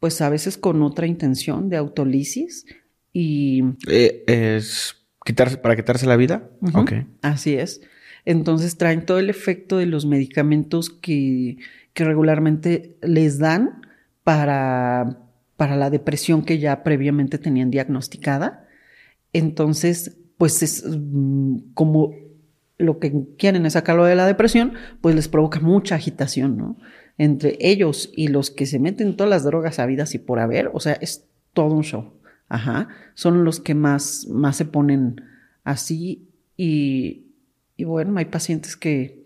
Speaker 2: pues a veces con otra intención de autolisis y...
Speaker 3: Eh, ¿Es quitarse, para quitarse la vida?
Speaker 2: Así es. Entonces traen todo el efecto de los medicamentos que, que regularmente les dan para, para la depresión que ya previamente tenían diagnosticada. Entonces, pues es mm, como lo que quieren es sacarlo de la depresión, pues les provoca mucha agitación, ¿no? Entre ellos y los que se meten todas las drogas habidas y por haber, o sea, es todo un show. Ajá. Son los que más, más se ponen así y, y bueno, hay pacientes que,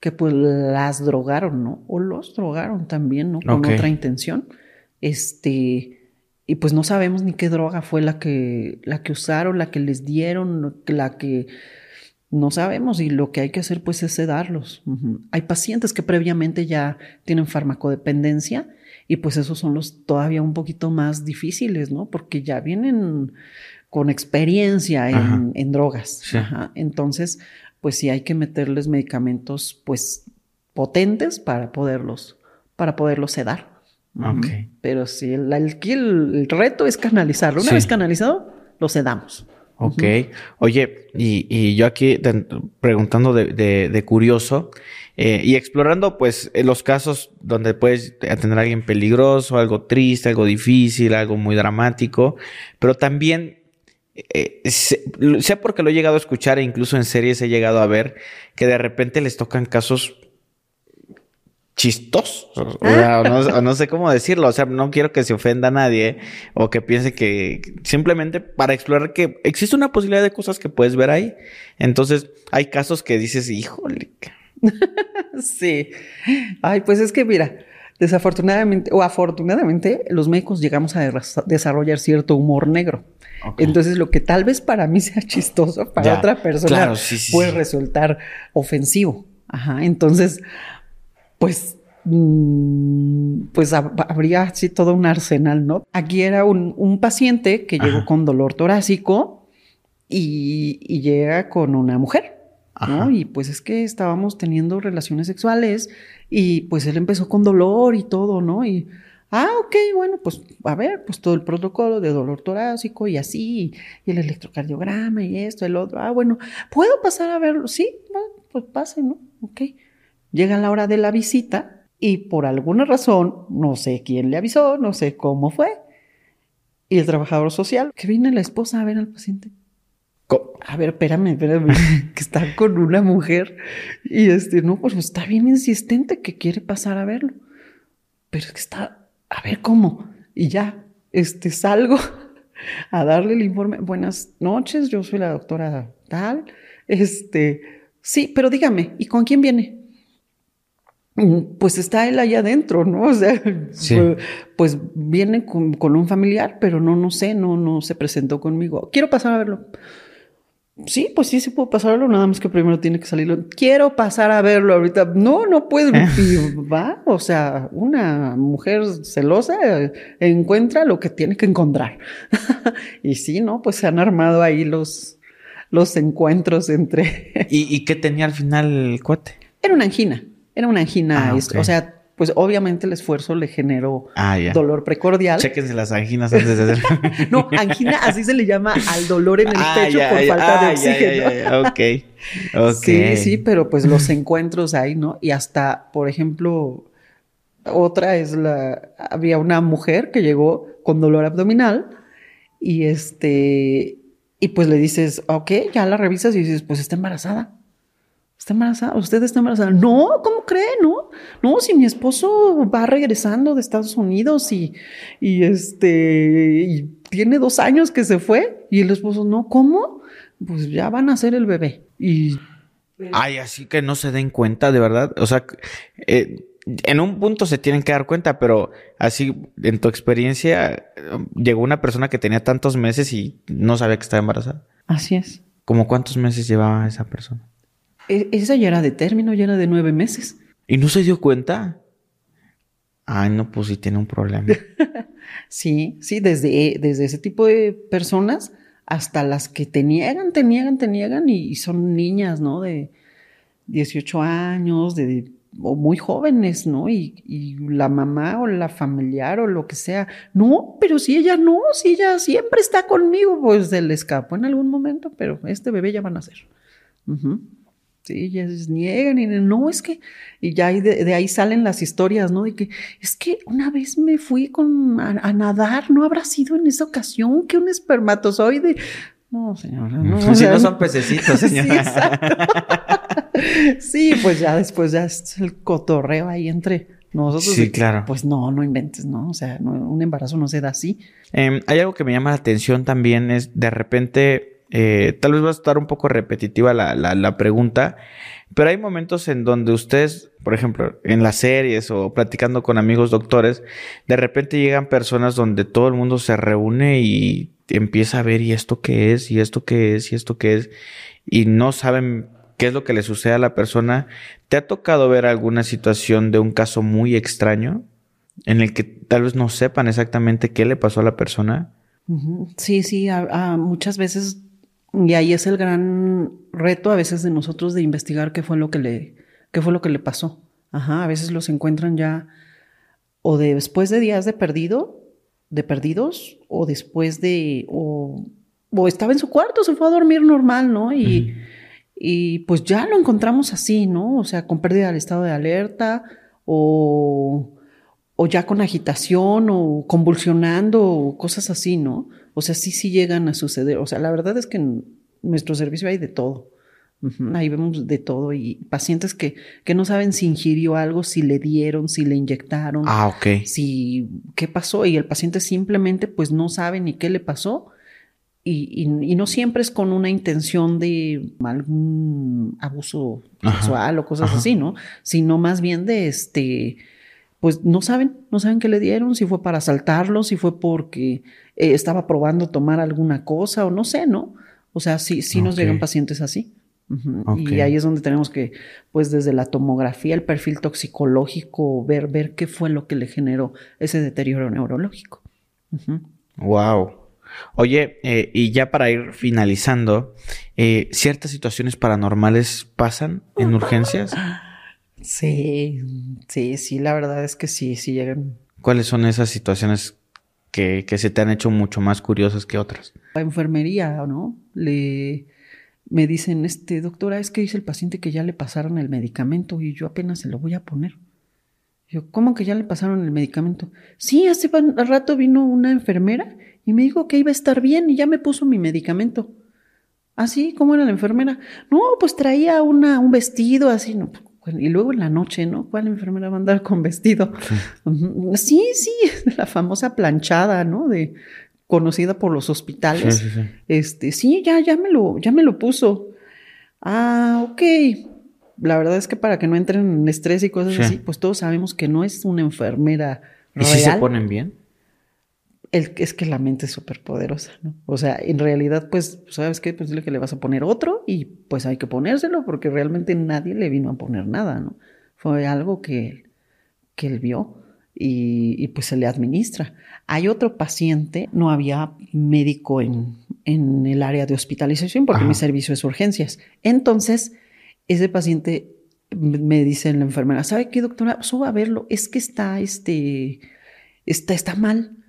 Speaker 2: que pues las drogaron, ¿no? O los drogaron también, ¿no? Con otra intención. Este, y pues no sabemos ni qué droga fue la que, la que usaron, la que les dieron, la que no sabemos y lo que hay que hacer pues es sedarlos. Hay pacientes que previamente ya tienen farmacodependencia y pues esos son los todavía un poquito más difíciles, ¿no? Porque ya vienen con experiencia en, drogas. Entonces, pues sí hay que meterles medicamentos pues potentes para poderlos, para poderlos sedar. Pero sí, el, el, reto es canalizarlo. Una vez canalizado, lo sedamos.
Speaker 3: Ok. Oye, y, yo aquí preguntando de, curioso eh, y explorando pues los casos donde puedes atender a alguien peligroso, algo triste, algo difícil, algo muy dramático, pero también eh, sé, porque lo he llegado a escuchar e incluso en series he llegado a ver que de repente les tocan casos chistosos. Ah. O, no, sé cómo decirlo. O sea, no quiero que se ofenda a nadie o que piense que simplemente para explorar que existe una posibilidad de cosas que puedes ver ahí. Entonces, hay casos que dices, híjole.
Speaker 2: sí. Ay, pues es que mira, desafortunadamente o afortunadamente, los médicos llegamos a desarrollar cierto humor negro. Entonces, lo que tal vez para mí sea chistoso, para otra persona puede resultar ofensivo. Ajá. Entonces, pues, mm, pues habría así todo un arsenal, ¿no? Aquí era un, paciente que llegó con dolor torácico y, llega con una mujer, ¿no? Y pues es que estábamos teniendo relaciones sexuales y pues él empezó con dolor y todo, ¿no? Y, ah, ok, bueno, pues a ver, pues todo el protocolo de dolor torácico y así, y el electrocardiograma y esto, el otro, ah, bueno, ¿puedo pasar a verlo? Sí, pues pase, ¿no? Ok. Llega la hora de la visita y por alguna razón, no sé quién le avisó, no sé cómo fue, y el trabajador social, que viene la esposa a ver al paciente. A ver, espérame, espérame, que está con una mujer y este, no, pues está bien insistente que quiere pasar a verlo. Pero es que está, a ver cómo. Y ya, este, salgo a darle el informe. Buenas noches, yo soy la doctora tal. Este, sí, pero dígame, ¿y con quién viene? Mm, pues está él allá adentro, ¿no? O sea, pues, viene con, un familiar, pero no, no sé, no, no se presentó conmigo. Quiero pasar a verlo. Sí, pues sí, sí puedo pasar a verlo, nada más que primero tiene que salirlo. Quiero pasar a verlo ahorita. No, no puedo. va, o sea, una mujer celosa encuentra lo que tiene que encontrar. y sí, ¿no? Pues se han armado ahí los, los encuentros entre...
Speaker 3: ¿Y, ¿Y qué tenía al final el cuate?
Speaker 2: Era una angina. Era una angina, ah, o sea, pues obviamente el esfuerzo le generó ah, dolor precordial.
Speaker 3: Chéquense las anginas antes de hacer.
Speaker 2: no, angina así se le llama al dolor en el ah, pecho por falta de oxígeno.
Speaker 3: ok.
Speaker 2: Sí, sí, pero pues los encuentros ahí, ¿no? Y hasta, por ejemplo, otra es la. Había una mujer que llegó con dolor abdominal y este. Y pues le dices, ok, ya la revisas y dices, pues está embarazada. ¿Está embarazada? ¿Usted está embarazada? No, ¿cómo cree? No, no, si mi esposo va regresando de Estados Unidos y, y este, y tiene dos años que se fue y el esposo, no, ¿cómo? Pues ya van a ser el bebé. Y...
Speaker 3: Ay, así que no se den cuenta, de verdad. O sea, eh, en un punto se tienen que dar cuenta, pero así, en tu experiencia, llegó una persona que tenía tantos meses y no sabía que estaba embarazada.
Speaker 2: Así es.
Speaker 3: ¿Cómo cuántos meses llevaba esa persona?
Speaker 2: E, esa ya era de término, ya era de nueve meses.
Speaker 3: ¿Y no se dio cuenta? Ay, no, pues sí tiene un problema.
Speaker 2: sí, sí, desde, desde ese tipo de personas hasta las que te niegan, te niegan, te niegan y, son niñas, ¿no? De 18 años, de, o muy jóvenes, ¿no? Y, y, la mamá o la familiar o lo que sea, no, pero si ella no, si ella siempre está conmigo, pues se le escapó en algún momento, pero este bebé ya va a nacer. Sí, ellas niegan y no, es que, y ya de, ahí salen las historias, ¿no? De que, es que una vez me fui con, a, nadar, ¿no habrá sido en esa ocasión que un espermatozoide? No, señora, no.
Speaker 3: Si no son pececitos, señora.
Speaker 2: Sí, sí, pues ya después ya es el cotorreo ahí entre nosotros.
Speaker 3: Sí, claro.
Speaker 2: Pues no, no inventes, ¿no? O sea, un embarazo no se da así.
Speaker 3: Em, hay algo que me llama la atención también, es de repente eh, tal vez va a estar un poco repetitiva la, la, pregunta, pero hay momentos en donde ustedes, por ejemplo, en las series o platicando con amigos doctores, de repente llegan personas donde todo el mundo se reúne y empieza a ver y esto qué es, y esto qué es, y esto qué es, y no saben qué es lo que le sucede a la persona. ¿Te ha tocado ver alguna situación de un caso muy extraño en el que tal vez no sepan exactamente qué le pasó a la persona?
Speaker 2: Sí, sí, muchas veces y ahí es el gran reto a veces de nosotros de investigar qué fue lo que le, qué fue lo que le pasó. Ajá, a veces los encuentran ya o después de días de perdido, de perdidos, o después de, o, o estaba en su cuarto, se fue a dormir normal, ¿no? Y, y pues ya lo encontramos así, ¿no? O sea, con pérdida del estado de alerta, o, o ya con agitación, o convulsionando, o cosas así, ¿no? O sea, sí, sí llegan a suceder. O sea, la verdad es que en nuestro servicio hay de todo. Ahí vemos de todo y pacientes que, que no saben si ingirió algo, si le dieron, si le inyectaron.
Speaker 3: Ah, ok.
Speaker 2: Si, qué pasó y el paciente simplemente pues no sabe ni qué le pasó y, y, no siempre es con una intención de algún abuso sexual o cosas así, ¿no? Sino más bien de este, pues no saben, no saben qué le dieron, si fue para asaltarlo, si fue porque eh, estaba probando tomar alguna cosa o no sé, ¿no? O sea, sí, sí nos llegan pacientes así. Y ahí es donde tenemos que, pues desde la tomografía, el perfil toxicológico, ver, ver qué fue lo que le generó ese deterioro neurológico.
Speaker 3: Wow. Oye, eh, y ya para ir finalizando, eh, ¿ciertas situaciones paranormales pasan en urgencias?
Speaker 2: Sí, sí, sí, la verdad es que sí, sí llegan.
Speaker 3: ¿Cuáles son esas situaciones que, se te han hecho mucho más curiosas que otras.
Speaker 2: La enfermería, ¿no? Le me dicen, este doctora, es que dice el paciente que ya le pasaron el medicamento y yo apenas se lo voy a poner. Yo, ¿cómo que ya le pasaron el medicamento? Sí, hace rato vino una enfermera y me dijo que iba a estar bien y ya me puso mi medicamento. ¿Así? ¿Ah, ¿Cómo era la enfermera? No, pues traía una, un vestido así, no, y luego en la noche, ¿no? ¿Cuál enfermera va a andar con vestido? Sí, sí, la famosa planchada, ¿no? De conocida por los hospitales. Sí, sí, sí. Este, sí, ya, ya me lo, ya me lo puso. Ah, ok. La verdad es que para que no entren en estrés y cosas así, pues todos sabemos que no es una enfermera
Speaker 3: real. ¿Y si se ponen bien?
Speaker 2: Es que la mente es súper poderosa, ¿no? O sea, en realidad, pues, ¿sabes qué? Pues dile que le vas a poner otro y pues hay que ponérselo porque realmente nadie le vino a poner nada, ¿no? Fue algo que, que él vio y, pues se le administra. Hay otro paciente, no había médico en, en el área de hospitalización porque mi servicio es urgencias. Entonces, ese paciente me dice la enfermera, ¿sabe qué, doctora? Suba a verlo, es que está, este, está, está mal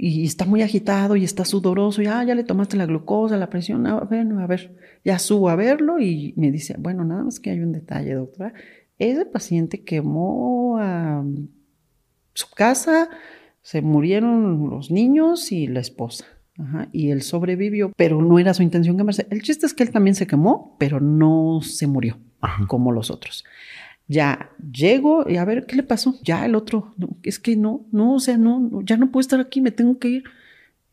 Speaker 2: y está muy agitado y está sudoroso, ya, ah, ya le tomaste la glucosa, la presión, ah, bueno, a ver, ya subo a verlo y me dice, bueno, nada más que hay un detalle, doctora, ese paciente quemó a su casa, se murieron los niños y la esposa. y él sobrevivió, pero no era su intención quemarse. El chiste es que él también se quemó, pero no se murió como los otros. Ya llego y a ver qué le pasó. Ya el otro, es que no, no, o sea, no, ya no puedo estar aquí, me tengo que ir.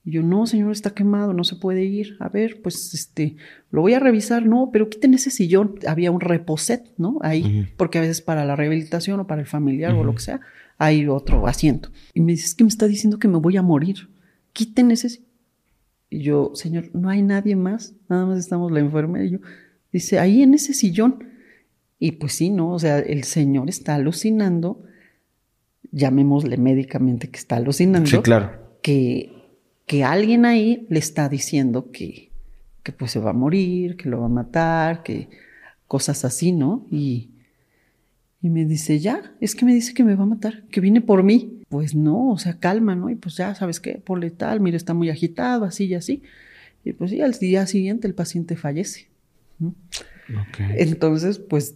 Speaker 2: Y yo, no, señor, está quemado, no se puede ir. A ver, pues este, lo voy a revisar. No, pero quiten ese sillón. Había un reposet, ¿no? Ahí, porque a veces para la rehabilitación o para el familiar o lo que sea, hay otro asiento. Y me dice, es que me está diciendo que me voy a morir. Quiten ese. Y yo, señor, no hay nadie más, nada más estamos la enfermera. Y yo, dice, ahí en ese sillón. Y pues sí, ¿no? O sea, el señor está alucinando, llamémosle médicamente que está alucinando.
Speaker 3: Sí, claro.
Speaker 2: Que que alguien ahí le está diciendo que, que pues se va a morir, que lo va a matar, que cosas así, ¿no? Y, y me dice, ya, es que me dice que me va a matar, que viene por mí. Pues no, o sea, calma, ¿no? Y pues ya, ¿sabes qué? Por letal, mira, está muy agitado, así y así. Y pues sí, al día siguiente el paciente fallece. Entonces, pues,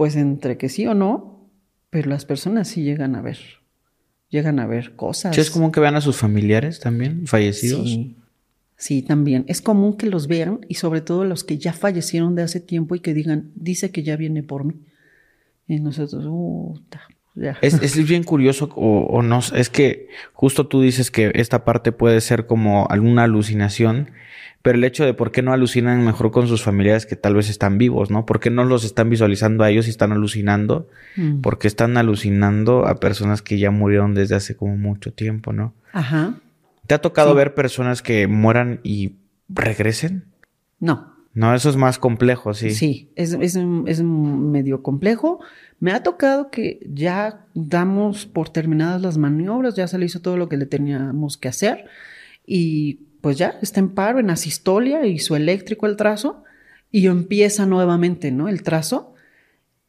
Speaker 2: pues entre que sí o no, pero las personas sí llegan a ver llegan a ver cosas.
Speaker 3: ¿Es común que vean a sus familiares también fallecidos?
Speaker 2: Sí. Sí, también. Es común que los vean y sobre todo los que ya fallecieron de hace tiempo y que digan, dice que ya viene por mí. Y nosotros, uh, ya.
Speaker 3: Es, es, bien curioso o, o, no, es que justo tú dices que esta parte puede ser como alguna alucinación pero el hecho de por qué no alucinan mejor con sus familiares que tal vez están vivos, ¿no? ¿Por qué no los están visualizando a ellos y están alucinando? Mm. Porque están alucinando a personas que ya murieron desde hace como mucho tiempo, ¿no?
Speaker 2: Ajá.
Speaker 3: ¿Te ha tocado ver personas que mueran y regresen?
Speaker 2: No.
Speaker 3: No, eso es más complejo, sí.
Speaker 2: Sí, es, es, es medio complejo. Me ha tocado que ya damos por terminadas las maniobras, ya se le hizo todo lo que le teníamos que hacer y pues ya está en paro, en asistolia, su eléctrico el trazo, y empieza nuevamente, ¿no? El trazo.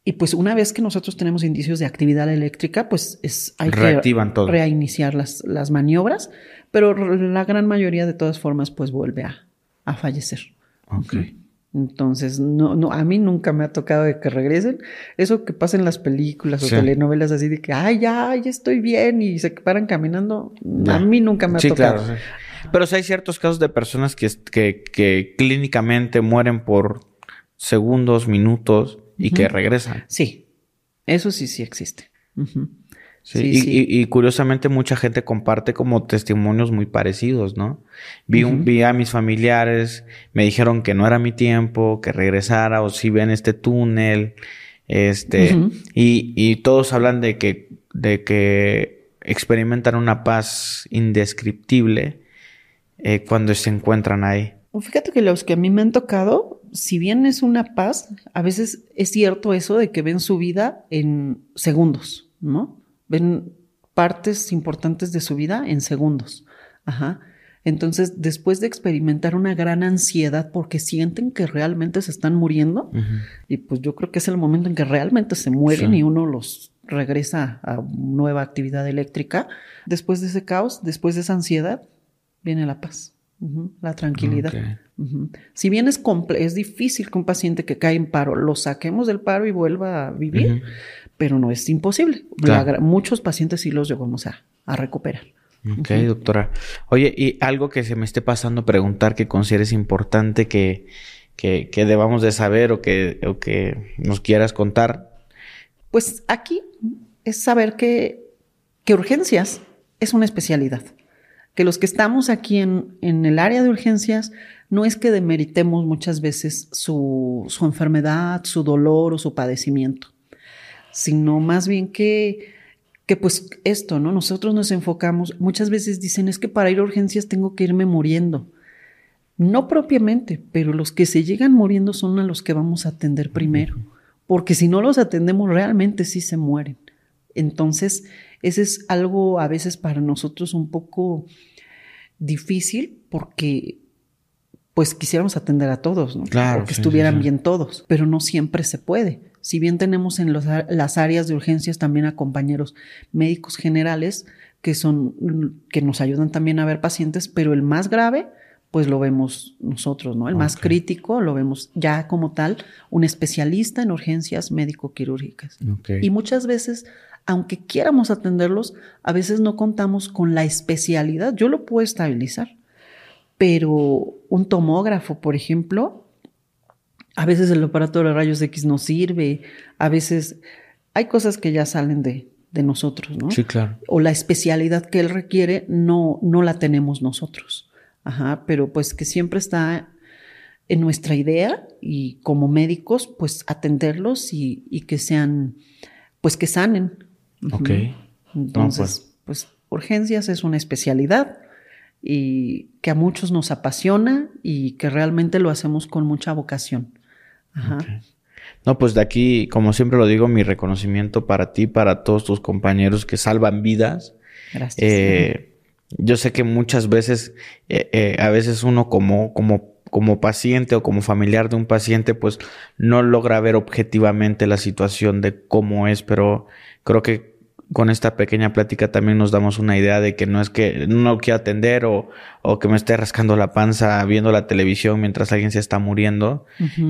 Speaker 2: Y pues una vez que nosotros tenemos indicios de actividad eléctrica, pues es, hay
Speaker 3: Reactivan
Speaker 2: que
Speaker 3: todo.
Speaker 2: reiniciar las, las, maniobras, pero la gran mayoría de todas formas pues vuelve a, a fallecer.
Speaker 3: Ok.
Speaker 2: Entonces, no, no, a mí nunca me ha tocado de que regresen. Eso que pasa en las películas o telenovelas así de que, ay, ya, ya estoy bien y se paran caminando. A mí nunca me ha tocado. Claro,
Speaker 3: pero sí hay ciertos casos de personas que, que, que clínicamente mueren por segundos, minutos y que regresan.
Speaker 2: Sí, eso sí, sí existe.
Speaker 3: Sí, y, Y, curiosamente mucha gente comparte como testimonios muy parecidos, ¿no? Vi, un, vi a mis familiares, me dijeron que no era mi tiempo, que regresara o si ven este túnel, este, y, y todos hablan de que, de que experimentan una paz indescriptible eh, cuando se encuentran ahí.
Speaker 2: Fíjate que los que a mí me han tocado, si bien es una paz, a veces es cierto eso de que ven su vida en segundos, ¿no? Ven partes importantes de su vida en segundos. Ajá. Entonces, después de experimentar una gran ansiedad porque sienten que realmente se están muriendo, y pues yo creo que es el momento en que realmente se mueren y uno los regresa a nueva actividad eléctrica, después de ese caos, después de esa ansiedad, viene la paz, la tranquilidad. Si bien es, es difícil que un paciente que cae en paro lo saquemos del paro y vuelva a vivir, pero no es imposible. muchos pacientes sí los llevamos a, a recuperar.
Speaker 3: Ok, doctora. Oye, y algo que se me esté pasando preguntar que consideres importante que, que, que debamos de saber o que, o que nos quieras contar.
Speaker 2: Pues aquí es saber que, que urgencias es una especialidad que los que estamos aquí en, en el área de urgencias no es que demeritemos muchas veces su, su enfermedad, su dolor o su padecimiento, sino más bien que, que pues esto, ¿no? Nosotros nos enfocamos, muchas veces dicen es que para ir a urgencias tengo que irme muriendo. No propiamente, pero los que se llegan muriendo son a los que vamos a atender primero, porque si no los atendemos realmente sí se mueren. Entonces, ese es algo a veces para nosotros un poco difícil porque pues quisiéramos atender a todos, ¿no?
Speaker 3: Claro.
Speaker 2: que estuvieran bien todos, pero no siempre se puede. Si bien tenemos en las áreas de urgencias también a compañeros médicos generales que son que nos ayudan también a ver pacientes, pero el más grave pues lo vemos nosotros, ¿no? El más crítico lo vemos ya como tal un especialista en urgencias médico-quirúrgicas. Y muchas veces aunque quieramos atenderlos, a veces no contamos con la especialidad. Yo lo puedo estabilizar, pero un tomógrafo, por ejemplo, a veces el aparato de rayos X no sirve, a veces hay cosas que ya salen de, de nosotros, ¿no?
Speaker 3: Sí, claro.
Speaker 2: O la especialidad que él requiere no, no la tenemos nosotros. Ajá, pero pues que siempre está en nuestra idea y como médicos, pues atenderlos y, y que sean, pues que sanen.
Speaker 3: Ok.
Speaker 2: Entonces, pues. pues urgencias es una especialidad y que a muchos nos apasiona y que realmente lo hacemos con mucha vocación. Ajá.
Speaker 3: No, pues de aquí, como siempre lo digo, mi reconocimiento para ti, para todos tus compañeros que salvan vidas.
Speaker 2: Gracias.
Speaker 3: Eh, yo sé que muchas veces, eh, eh, a veces uno como, como, como paciente o como familiar de un paciente, pues no logra ver objetivamente la situación de cómo es, pero creo que con esta pequeña plática también nos damos una idea de que no es que no quiero atender o, o que me esté rascando la panza viendo la televisión mientras alguien se está muriendo,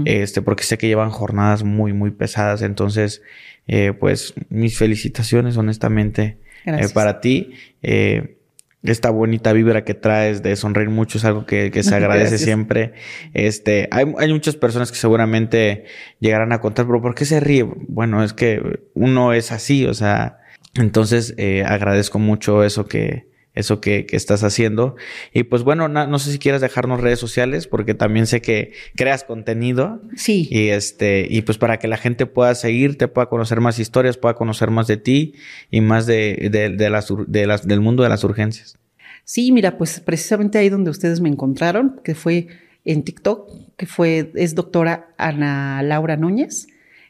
Speaker 3: este, porque sé que llevan jornadas muy, muy pesadas. Entonces, eh, pues mis felicitaciones, honestamente, eh, para ti. Eh, esta bonita vibra que traes de sonreír mucho es algo que, que se agradece siempre. Este, hay, hay, muchas personas que seguramente llegarán a contar, pero ¿por qué se ríe? Bueno, es que uno es así, o sea, entonces, eh, agradezco mucho eso que, eso que, que, estás haciendo. Y pues bueno, no, no, sé si quieres dejarnos redes sociales, porque también sé que creas contenido.
Speaker 2: Sí.
Speaker 3: Y este, y pues para que la gente pueda seguirte, pueda conocer más historias, pueda conocer más de ti y más de, de, de las, de las, del mundo de las urgencias.
Speaker 2: Sí, mira, pues precisamente ahí donde ustedes me encontraron, que fue en TikTok, que fue, es doctora Ana Laura Núñez,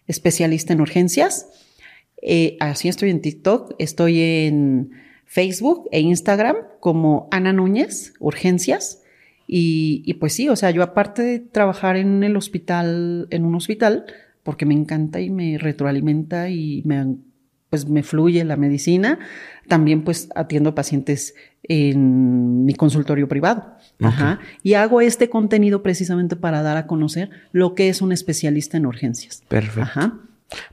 Speaker 2: especialista en urgencias. Eh, así estoy en TikTok, estoy en Facebook e Instagram como Ana Núñez, Urgencias. Y, y, pues sí, o sea, yo aparte de trabajar en el hospital, en un hospital, porque me encanta y me retroalimenta y me, pues me fluye la medicina, también pues atiendo pacientes en mi consultorio privado. Okay. Ajá. Y hago este contenido precisamente para dar a conocer lo que es un especialista en urgencias.
Speaker 3: Perfecto. Ajá.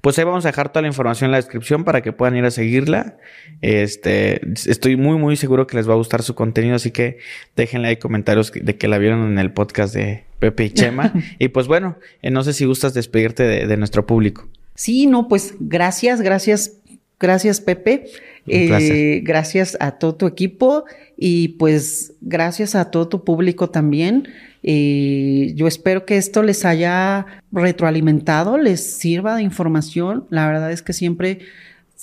Speaker 3: Pues ahí vamos a dejar toda la información en la descripción para que puedan ir a seguirla. Este, estoy muy, muy seguro que les va a gustar su contenido, así que déjenle ahí comentarios de que la vieron en el podcast de Pepe y Chema. y pues bueno, eh, no sé si gustas despedirte de, de, nuestro público.
Speaker 2: Sí, no, pues gracias, gracias, gracias Pepe. Eh, gracias a todo tu equipo y pues gracias a todo tu público también. Eh, yo espero que esto les haya retroalimentado, les sirva de información. La verdad es que siempre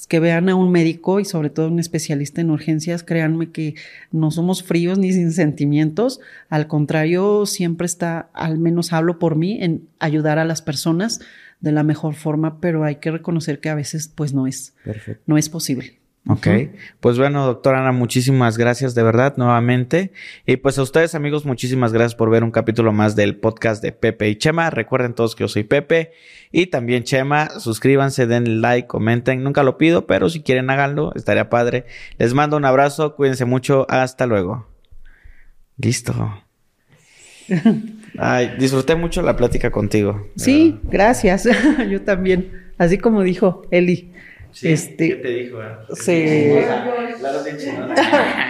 Speaker 2: que vean a un médico y sobre todo un especialista en urgencias, créanme que no somos fríos ni sin sentimientos. Al contrario, siempre está, al menos hablo por mí, en ayudar a las personas de la mejor forma, pero hay que reconocer que a veces pues no es,
Speaker 3: Perfecto.
Speaker 2: no es posible.
Speaker 3: Ok, uh -huh. pues bueno, doctora Ana, muchísimas gracias de verdad nuevamente. Y pues a ustedes amigos, muchísimas gracias por ver un capítulo más del podcast de Pepe y Chema. Recuerden todos que yo soy Pepe y también Chema. Suscríbanse, den like, comenten. Nunca lo pido, pero si quieren háganlo, estaría padre. Les mando un abrazo, cuídense mucho, hasta luego. Listo. Ay, disfruté mucho la plática contigo.
Speaker 2: Sí, gracias. yo también. Así como dijo Eli.
Speaker 3: Sí,
Speaker 2: este,
Speaker 3: ¿Qué te dijo?
Speaker 2: Se...